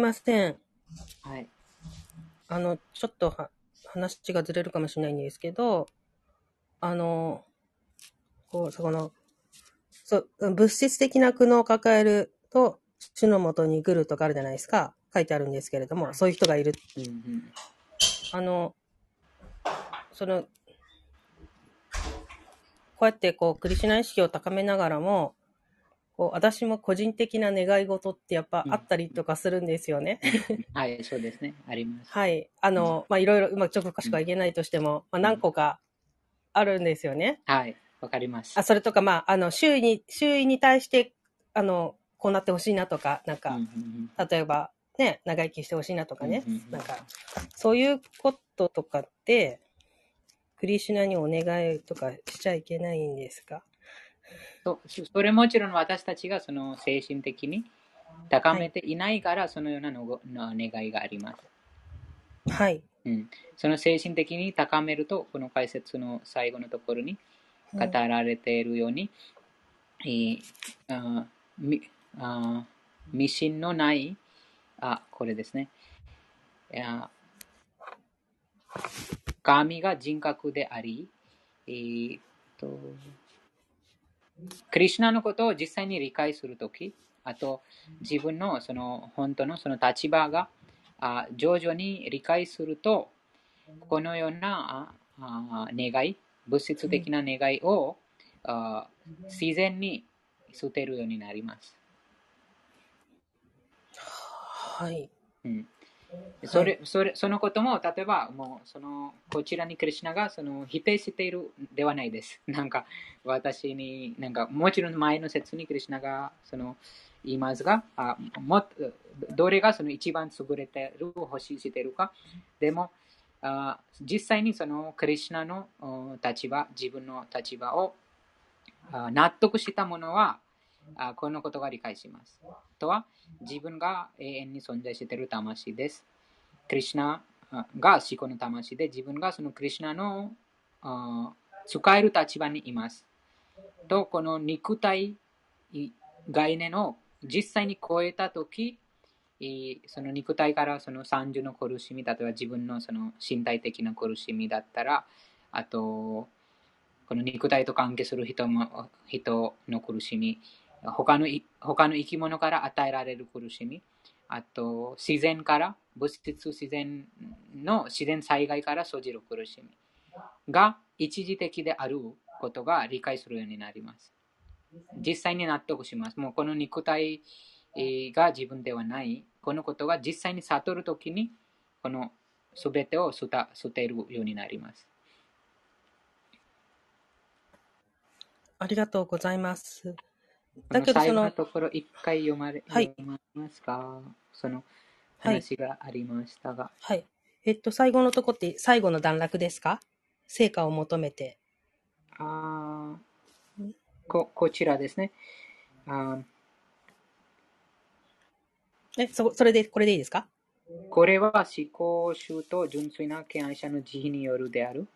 ません。はい。あの、ちょっとは話がずれるかもしれないんですけど、あの、こう、そこの、そう、物質的な苦悩を抱えると、主のもとに来るとかあるじゃないですか。書いてあるんですけれども、そういう人がいる。うんうんあの、その、こうやってこう、クリシュナ意識を高めながらも、こう、私も個人的な願い事ってやっぱあったりとかするんですよね。はい、そうですね。あります。はい。あの、まあ、いろいろうまくちょっと詳しくは言えないとしても、まあ、何個かあるんですよね。はい、わかります。あ、それとか、まあ、あの、周囲に、周囲に対して、あの、こうなってほしいなとか、なんか、例えば、ね、長生きしてほしいなとかね、なんか、そういうこととかって、クリシュナにお願いとかしちゃいけないんですか？そそそれもちろん私たちがその精神的に高めていないから、そのようなのごの願いがあります。はい。うん、その精神的に高めると、この解説の最後のところに語られているように、えーあみあミシンのない、あ、これですね。神が人格であり、えーっと、クリシュナのことを実際に理解するとき、あと自分のその本当のその立場があ徐々に理解すると、このようなああ願い、物質的な願いをあ自然に捨てるようになります。はい。うん、それそれそのことも、例えば、もうそのこちらにクリシュナがその否定しているではないです。なんか私に、なんかもちろん前の説にクリシュナがその言いますが、あもっとどれがその一番優れている、欲しいしているか。でも、あ実際にそのクリシュナのお立場、自分の立場をあ納得したものは、あこのことが理解します。とは、自分が永遠に存在している魂です。クリシュナが思考の魂で、自分がそのクリシュナの使える立場にいます。と、この肉体概念を実際に超えたとき、その肉体からその三重の苦しみ、例えば自分のその身体的な苦しみだったら、あと、この肉体と関係する人も人の苦しみ、他の他の生き物から与えられる苦しみ、あと自然から、物質自然の自然災害から生じる苦しみが一時的であることが理解するようになります。実際に納得します。もうこの肉体が自分ではない。このことが実際に悟るときに、このすべてを捨て捨てるようになります。ありがとうございます。こだけどそのの最後の、ところ、一回読まれ、はい読まれますか？そのはい話がありましたが。はい。えっと、最後のとこって、最後の段落ですか？成果を求めて。あーここちらですね。あーえ、そ、それで、これでいいですか？これは思考集と純粋な敬愛者の慈悲によるである。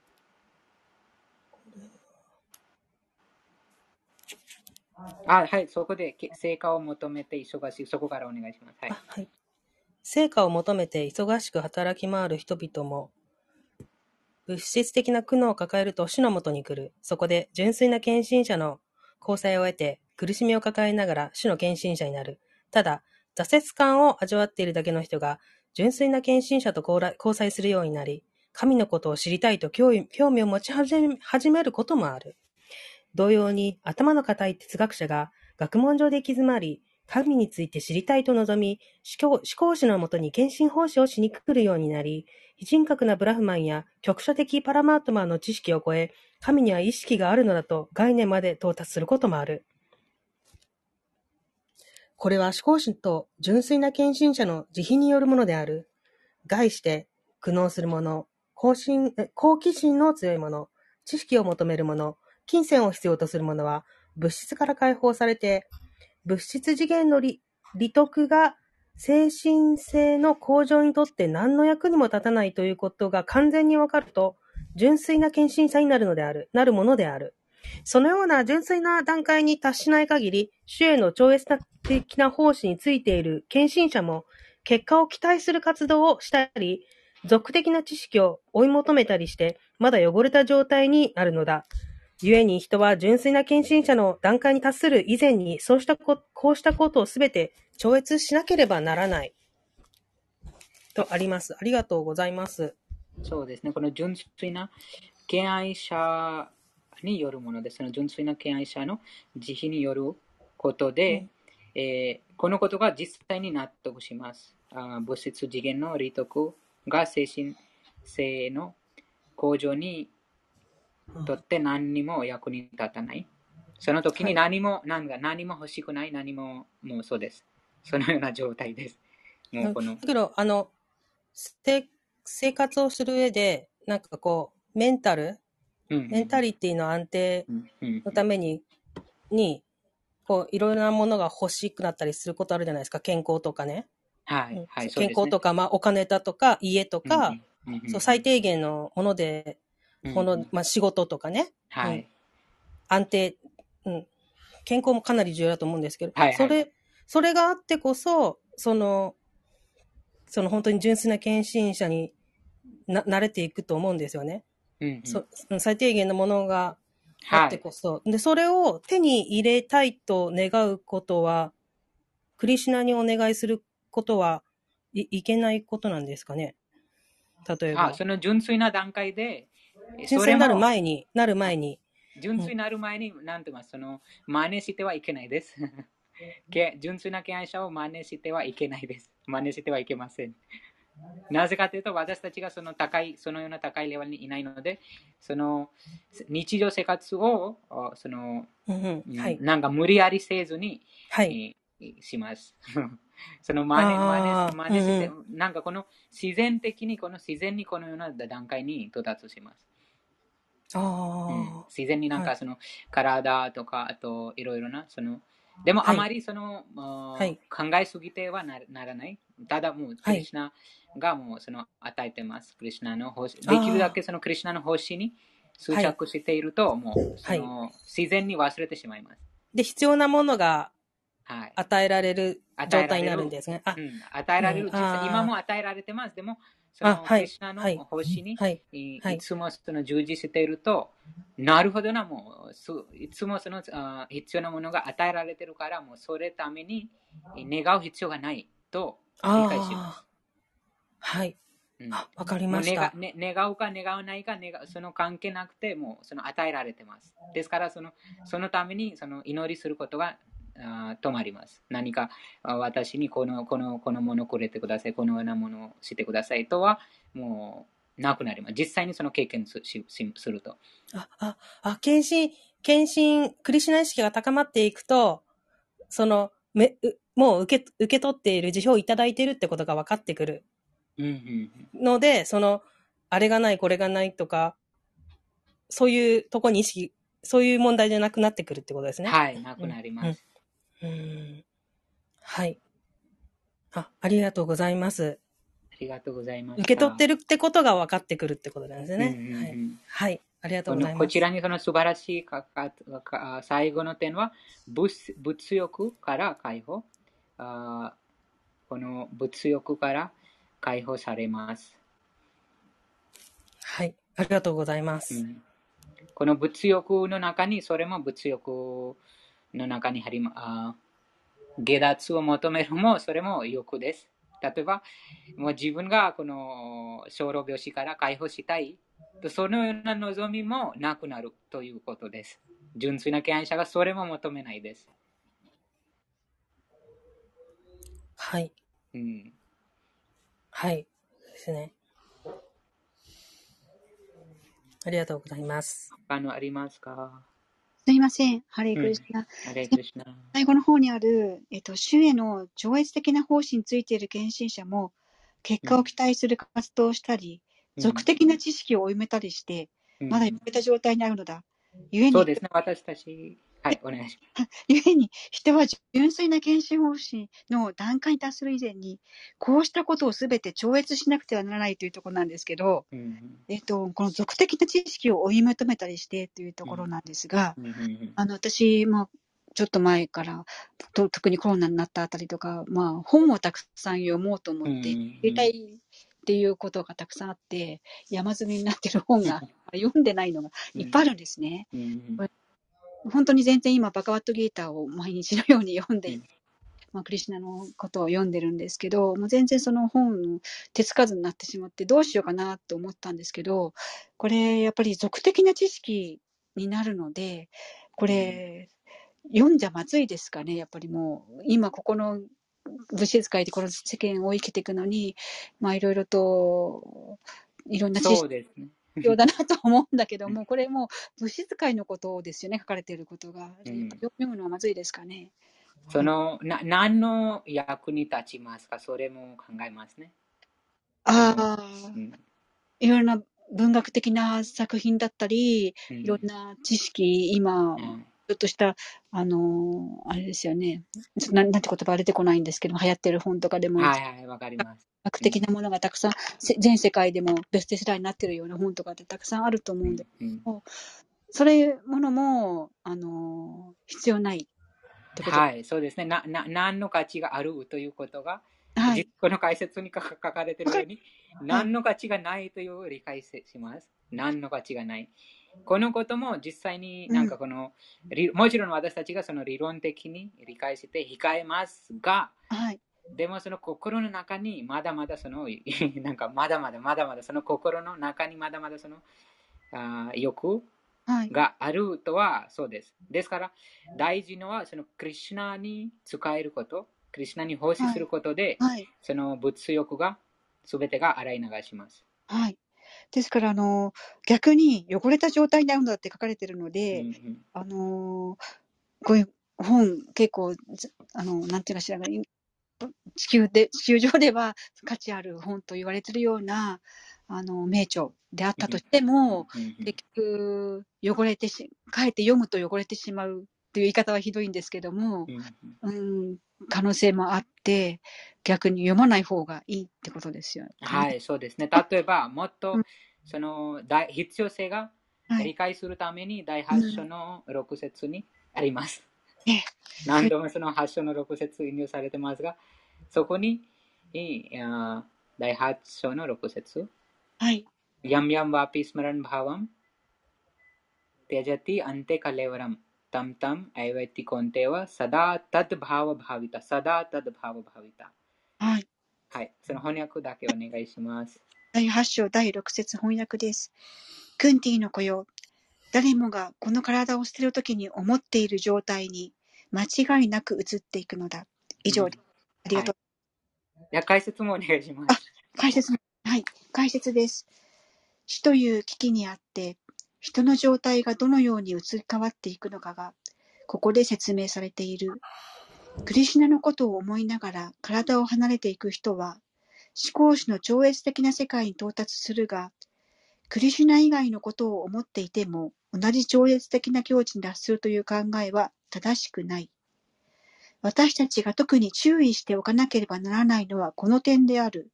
あ、はい、そこで成果を求めて忙しい。そこからお願いします。はい。はい。成果を求めて忙しく働き回る人々も、物質的な苦悩を抱えると死のもとに来る。そこで純粋な献身者の交際を得て、苦しみを抱えながら死の献身者になる。ただ、挫折感を味わっているだけの人が、純粋な献身者と交際するようになり、神のことを知りたいと興味を持ち始めることもある。同様に、頭の固い哲学者が学問上で行き詰まり、神について知りたいと望み、思考思考主のもとに献身奉仕をしに来るようになり、非人格なブラフマンや局所的パラマートマンの知識を超え、神には意識があるのだと概念まで到達することもある。これは思考主と純粋な献身者の慈悲によるものである。概して、苦悩する者、好奇心の強い者、知識を求める者、金銭を必要とする者は、物質から解放されて、物質次元の利得が精神性の向上にとって何の役にも立たないということが完全にわかると、純粋な献身者になるのである、なるものである。そのような純粋な段階に達しない限り、主への超越的な奉仕についている献身者も、結果を期待する活動をしたり、俗的な知識を追い求めたりして、まだ汚れた状態になるのだ。故に人は純粋な献身者の段階に達する以前に、そうしたこ、こうしたことをすべて超越しなければならない。とあります。ありがとうございます。そうですね。この純粋な敬愛者によるものです。その純粋な敬愛者の慈悲によることで、えーこのことが実際に納得します。あー物質次元の利得が精神性の向上にとって何にも役に立たない。その時に何も、何が何も欲しくない、何ももうそうです。そのような状態です。もうこのだ、けど、あの、せ生活をする上で、なんかこう、メンタル、うんメンタリティの安定うんうんのために、に、こう、いろいろなものが欲しくなったりすることあるじゃないですか。健康とかね。はい、はい、健康とか、まあ、お金だとか、家とか、うんうんうんそう、最低限のもので、この、まあ、仕事とかね、うんはい。安定、うん、健康もかなり重要だと思うんですけど、はいはいそれ、それがあってこそ、その、その本当に純粋な献身者にな、慣れていくと思うんですよね。うんうんそ最低限のものがあはい。ってこそ。で、それを手に入れたいと願うことは、クリシュナにお願いすることはい、いけないことなんですかね例えばあ、。その純粋な段階で、純粋になる前に、なる前に。純粋になる前に、なんて言いますその、真似してはいけないです。け純粋な敬愛者を真似してはいけないです。真似してはいけません。なぜかというと、私たちがその高い、そのような高いレベルにいないので、その日常生活を、あその、うんうん、はい。なんか無理やりせずに、はい。えーします。その真似、真似、真似して、うなんかこの自然的に、この自然にこのような段階に到達します。うんあ自然になんはいかその体とか、あといろいろな、その、でもはいあまりその、はい考えすぎてはなならない。ただもう、クリシュナがもうその与えてます。クリシュナの方針。できるだけそのクリシュナの方針に執着していると、もうその、自然に忘れてしまいます。で、必要なものがはい。与えられる与えられる状態になるんですね。あう、ん、与えられる、うん実際あー今も与えられてます。でも、そのクリシュナのはい方針に、はい。いつもその従事していると、なるほどな、もう、すいつもそのあ必要なものが与えられているから、もうそれために願う必要がないと理あ解しまあ。はい。す。うんかりました。願ね、願うか願わないか願うその関係なくてもうその与えられてます。ですからそのそのためにその祈りすることがあー止まります。何かあ私にこのこのこのものをくれてください、このようなものをしてくださいとはもうなくなります。実際にその経験すししすると。あ、あ、あ、献身、献身、クリシュナ意識が高まっていくと、その、め、うもう受け、受け取っている辞表をいただいているってことが分かってくるうんうんうんので、その、あれがない、これがないとか、そういうとこに意識、そういう問題じゃなくなってくるってことですね。はい、なくなります。うーん。はい。あ、ありがとうございます。ありがとうございます。受け取ってるってことが分かってくるってことなんですね。うんうんうんはい。はい。ありがとうこございます。のこちらにその素晴らしいかかか最後の点は物物欲から解放あーこの物欲から解放されます、はい。ありがとうございます。うんこの物欲の中にそれも物欲の中にありま下脱を求めるもそれも欲です例えばもう自分がこの小老病死から解放したいとそのような望みもなくなるということです純粋な敬愛者がそれも求めないです。はい。うん。はい。ですね。ありがとうございます。他のありますか？すいません。ハレークリスナ。最後の方にある、えっと、主への上越的な方針についている献身者も、結果を期待する活動をしたり、俗的な知識を追いめたりして、うんまだやめた状態にあるのだ。ゆえにそう、ですね、私たち。はい、お願いしゆえに、人は純粋な献身方針の段階に達する以前に、こうしたことをすべて超越しなくてはならないというところなんですけど、ます。うん。えっと、この俗的な知識を追い求めたりしてというところなんですが、うん。うん。うん。あの、私、まあ、ちょっと前から、と特にコロナになったあたりとか、まあ、本をたくさん読もうと思って、うん。入れたいっていうことがたくさんあって、山積みになってる本が読んでないのがいっぱいあるんですね。うん本当に全然今、バカワットギーターを毎日のように読んで、うん。まあ、クリシュナのことを読んでるんですけど、もう全然その本の手つかずになってしまって、どうしようかなと思ったんですけど、これ、やっぱり俗的な知識になるので、これ、読んじゃまずいですかね、やっぱりもう、今ここの物質界でこの世間を生きていくのに、まあいろいろと、いろんな知識ね。必要だなと思うんだけども、これもう物質界のことですよね、書かれていることが。読むのはまずいですかね。その、な、何の役に立ちますか？それも考えますね。ああ、うん。いろんな文学的な作品だったり、うんいろんな知識、今、うんちょっとした、あのーあれですよね。ちょっとなんなんて言葉出てこないんですけど、流行ってる本とかでも、はいはい、わかります。学的なものがたくさん、せ全世界でもベストセラーになってるような本とかってたくさんあると思うんで、うんそれものも、あのー必要ないってこと？はい、そうですね。な、な、何の価値があるということが、はい。実この解説に書か書かれているように、何の価値がないという理解します。何の価値がない。このことも実際になんかこの、りもちろん私たちがその理論的に理解して控えますが、はい。でもその心の中にまだまだその、なんかまだまだまだまだその心の中にまだまだその、あー欲はい。があるとはそうです。ですから、大事のはそのクリシュナに使えること、クリシュナに奉仕することで、はい。その物欲が全てが洗い流します。はい。ですから、あのー逆に汚れた状態にあるんだって書かれてるので、うんうん。あのーこういう本、結構、ずあの、なんていうかしら地球で、地球上では価値ある本と言われてるような、あの、名著であったとしても、うんうん。結局、汚れてし、かえって読むと汚れてしまうっていう言い方はひどいんですけども、うんうん。うん、可能性もあって、逆に読まない方がいいってことですよね。はい、そうですね。例えば、もっと、その、必要性が理解するために、第8章の6節にあります。何度もその8章の6節引用されてますが、そこに、第8章の6節はい。やんやんわぴスマランバワン、テジャティアンテカレワラム。तम तम ऐवैति कौन्तेव सदा तद भाव भाविता सदा तद भाव भाविता はい。はい、その翻訳だけお願いします。第8章第6節翻訳です。クンティの子よ。誰もがこの体を捨てるときに思っている状態に間違いなく移っていくのだ。以上です。ありがとう。いや、解説もお願いします。解説の、はい。解説です。死という危機にあって、 人の状態がどのように移り変わっていくのかが、ここで説明されている。クリシュナのことを思いながら体を離れていく人は、思考主の超越的な世界に到達するが、クリシュナ以外のことを思っていても、同じ超越的な境地に達するという考えは正しくない。私たちが特に注意しておかなければならないのはこの点である。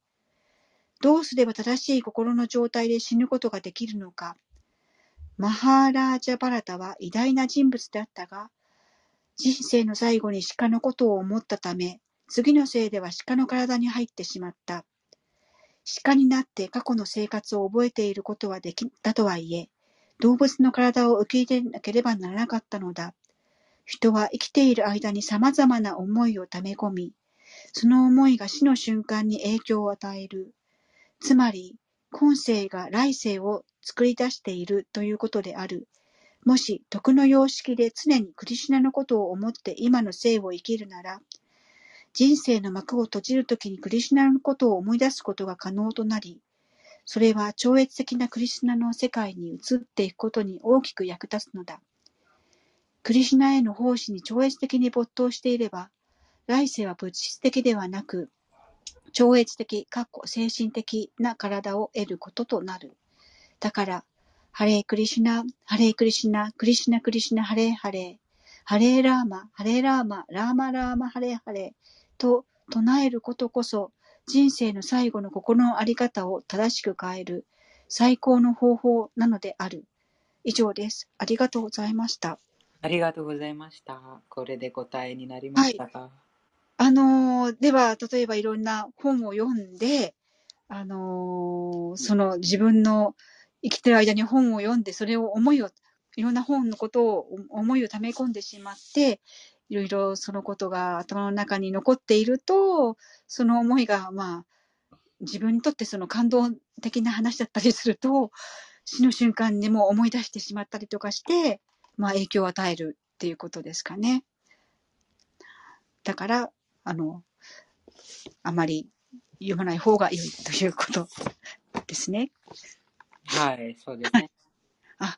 どうすれば正しい心の状態で死ぬことができるのか。マハーラージャバラタは偉大な人物であったが、人生の最後に鹿のことを思ったため、次のせいでは鹿の体に入ってしまった。鹿になって過去の生活を覚えていることはできたとはいえ、動物の体を受け入れなければならなかったのだ。人は生きている間に様々な思いを溜め込み、その思いが死の瞬間に影響を与える。つまり、今世が来世を作り出しているということである。もし、徳の様式で常にクリシュナのことを思って今の生を生きるなら、人生の幕を閉じるときにクリシュナのことを思い出すことが可能となり、それは超越的なクリシュナの世界に移っていくことに大きく役立つのだ。クリシュナへの奉仕に超越的に没頭していれば、来世は物質的ではなく、超越的、かっこ精神的な体を得ることとなる。だから、ハレークリシュナ、ハレークリシュナ、クリシュナクリシュナ、ハレーハレー、ハレーラーマ、ハレーラーマ、ラーマラーマ、ハレーハレーと唱えることこそ、人生の最後の心のあり方を正しく変える最高の方法なのである。以上です。ありがとうございました。ありがとうございました。これで答えになりましたか？あのーでは、例えばいろんな本を読んで、あのーその自分の生きてる間に本を読んで、それを思いを、いろんな本のことを、思いを溜め込んでしまって、いろいろそのことが頭の中に残っていると、その思いが、まあ、自分にとってその感動的な話だったりすると、死の瞬間にも思い出してしまったりとかして、まあ影響を与えるっていうことですかね。だから、あの、あまり読まない方が良いということですね。はい、そうですね。あ、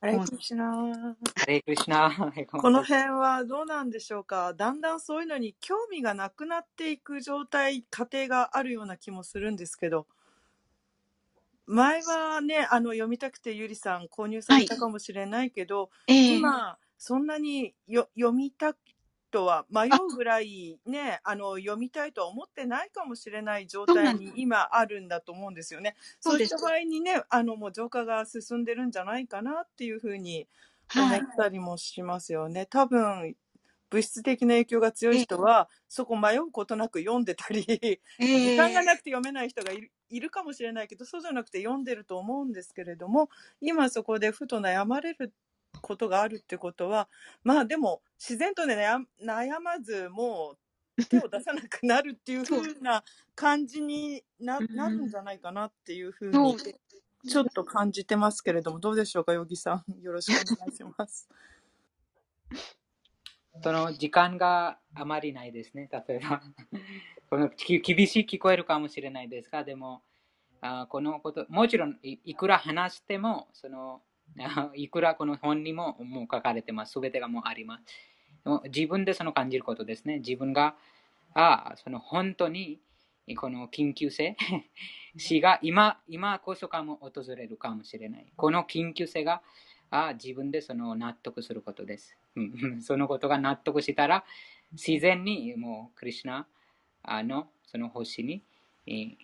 あれ、クリシュナハレイクリシナ。この辺はどうなんでしょうか？だんだんそういうのに興味がなくなっていく状態、過程があるような気もするんですけど、前はね、あの、読みたくてゆりさん購入さはい。れたかもしれないけど、ええ今、そんなによ読みたくとは迷あ、うぐらいね、あの、読みたいとは思ってないかもしれない状態。に今あるんだと思うんですよね。そういった場合にね、あの、もう浄化が進んでるんじゃないかなっていうふうに思っはい。たりもしますよね。多分、物質的な影響が強いええ、人は、そこ迷うことなく読んでたり、時間がええ、なくて読めない人がいるいるかもしれないけど、そうじゃなくて読んでると思うんですけれども、今そこでふと悩まれることがあるってことは、まあでも、自然とね、悩悩まず、もう手を出さなくなるっていうそう。風な感じになうなるんん、じゃないかなっていう風に、そうです。ちょっと感じてますけれども、どうでしょうか、ヨギさん。よろしくお願いします。その時間があまりないですね。例えば、このき厳しい聞こえるかもしれないですが、でも、あこのこと、もちろんいいくら話しても、そのあ いくらこの本にももう書かれてます。すべてがもうあります。でも自分でその感じることですね。自分が、あその本当にこの緊急性、死が今今こそかも訪れるかもしれない。この緊急性があ自分でその納得することです。そのことが納得したら、自然にもうクリュナのその星にえ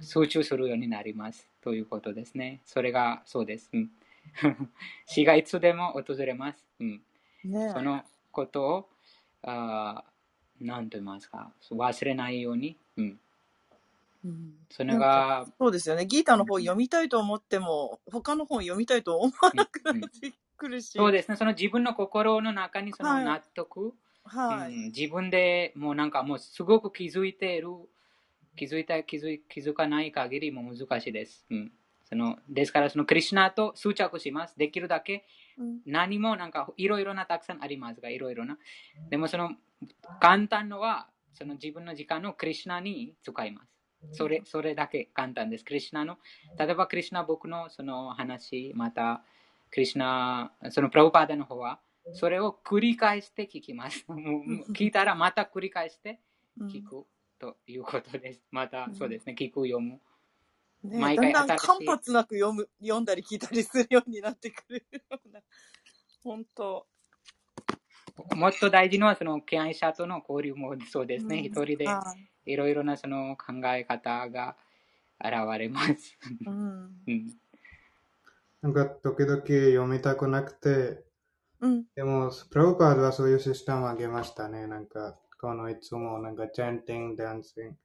集中するようになります。ということですね。それがそうです。うん 死がいつでも訪れます。うんねそのことを、あーなんと言いますか、忘れないように、うん、うんそれが、そうですよね。ギータの本読みたいと思っても、他の本読みたいと思わうんなくなうんってくるし。そうですね、その自分の心の中にそのはい。納得、うはい。ん、自分でもうなんかもうすごく気づいている、気づいた気づい気づかない限りも難しいです。うん、そのですから、そのクリュナと執着します。できるだけうん何もなんかいろいろなたくさんありますが、いろいろな。でもその簡単のは、その自分の時間をクリュナに使います。それそれだけ簡単です。クリュナの、例えばクリュナ僕のその話、またクリュナ、そのプラブパーダの方は、それを繰り返して聞きます。聞いたらまた繰り返してうん聞くということです。またうんそうですね、聞く、読む。ね毎だんだん。間髪なく読む、読んだり聞いたりするようになってくるような。本当。もっと大事なのはその敬愛者との交流もそうですね。うん。一人ではい。いろいろなその考え方が現れます。うん。うんなんか時々読みたくなくて、うん。でも、プラブパードはそういうシステムをあげましたね。なんか、このいつもなんかチャンティング、ダンシング、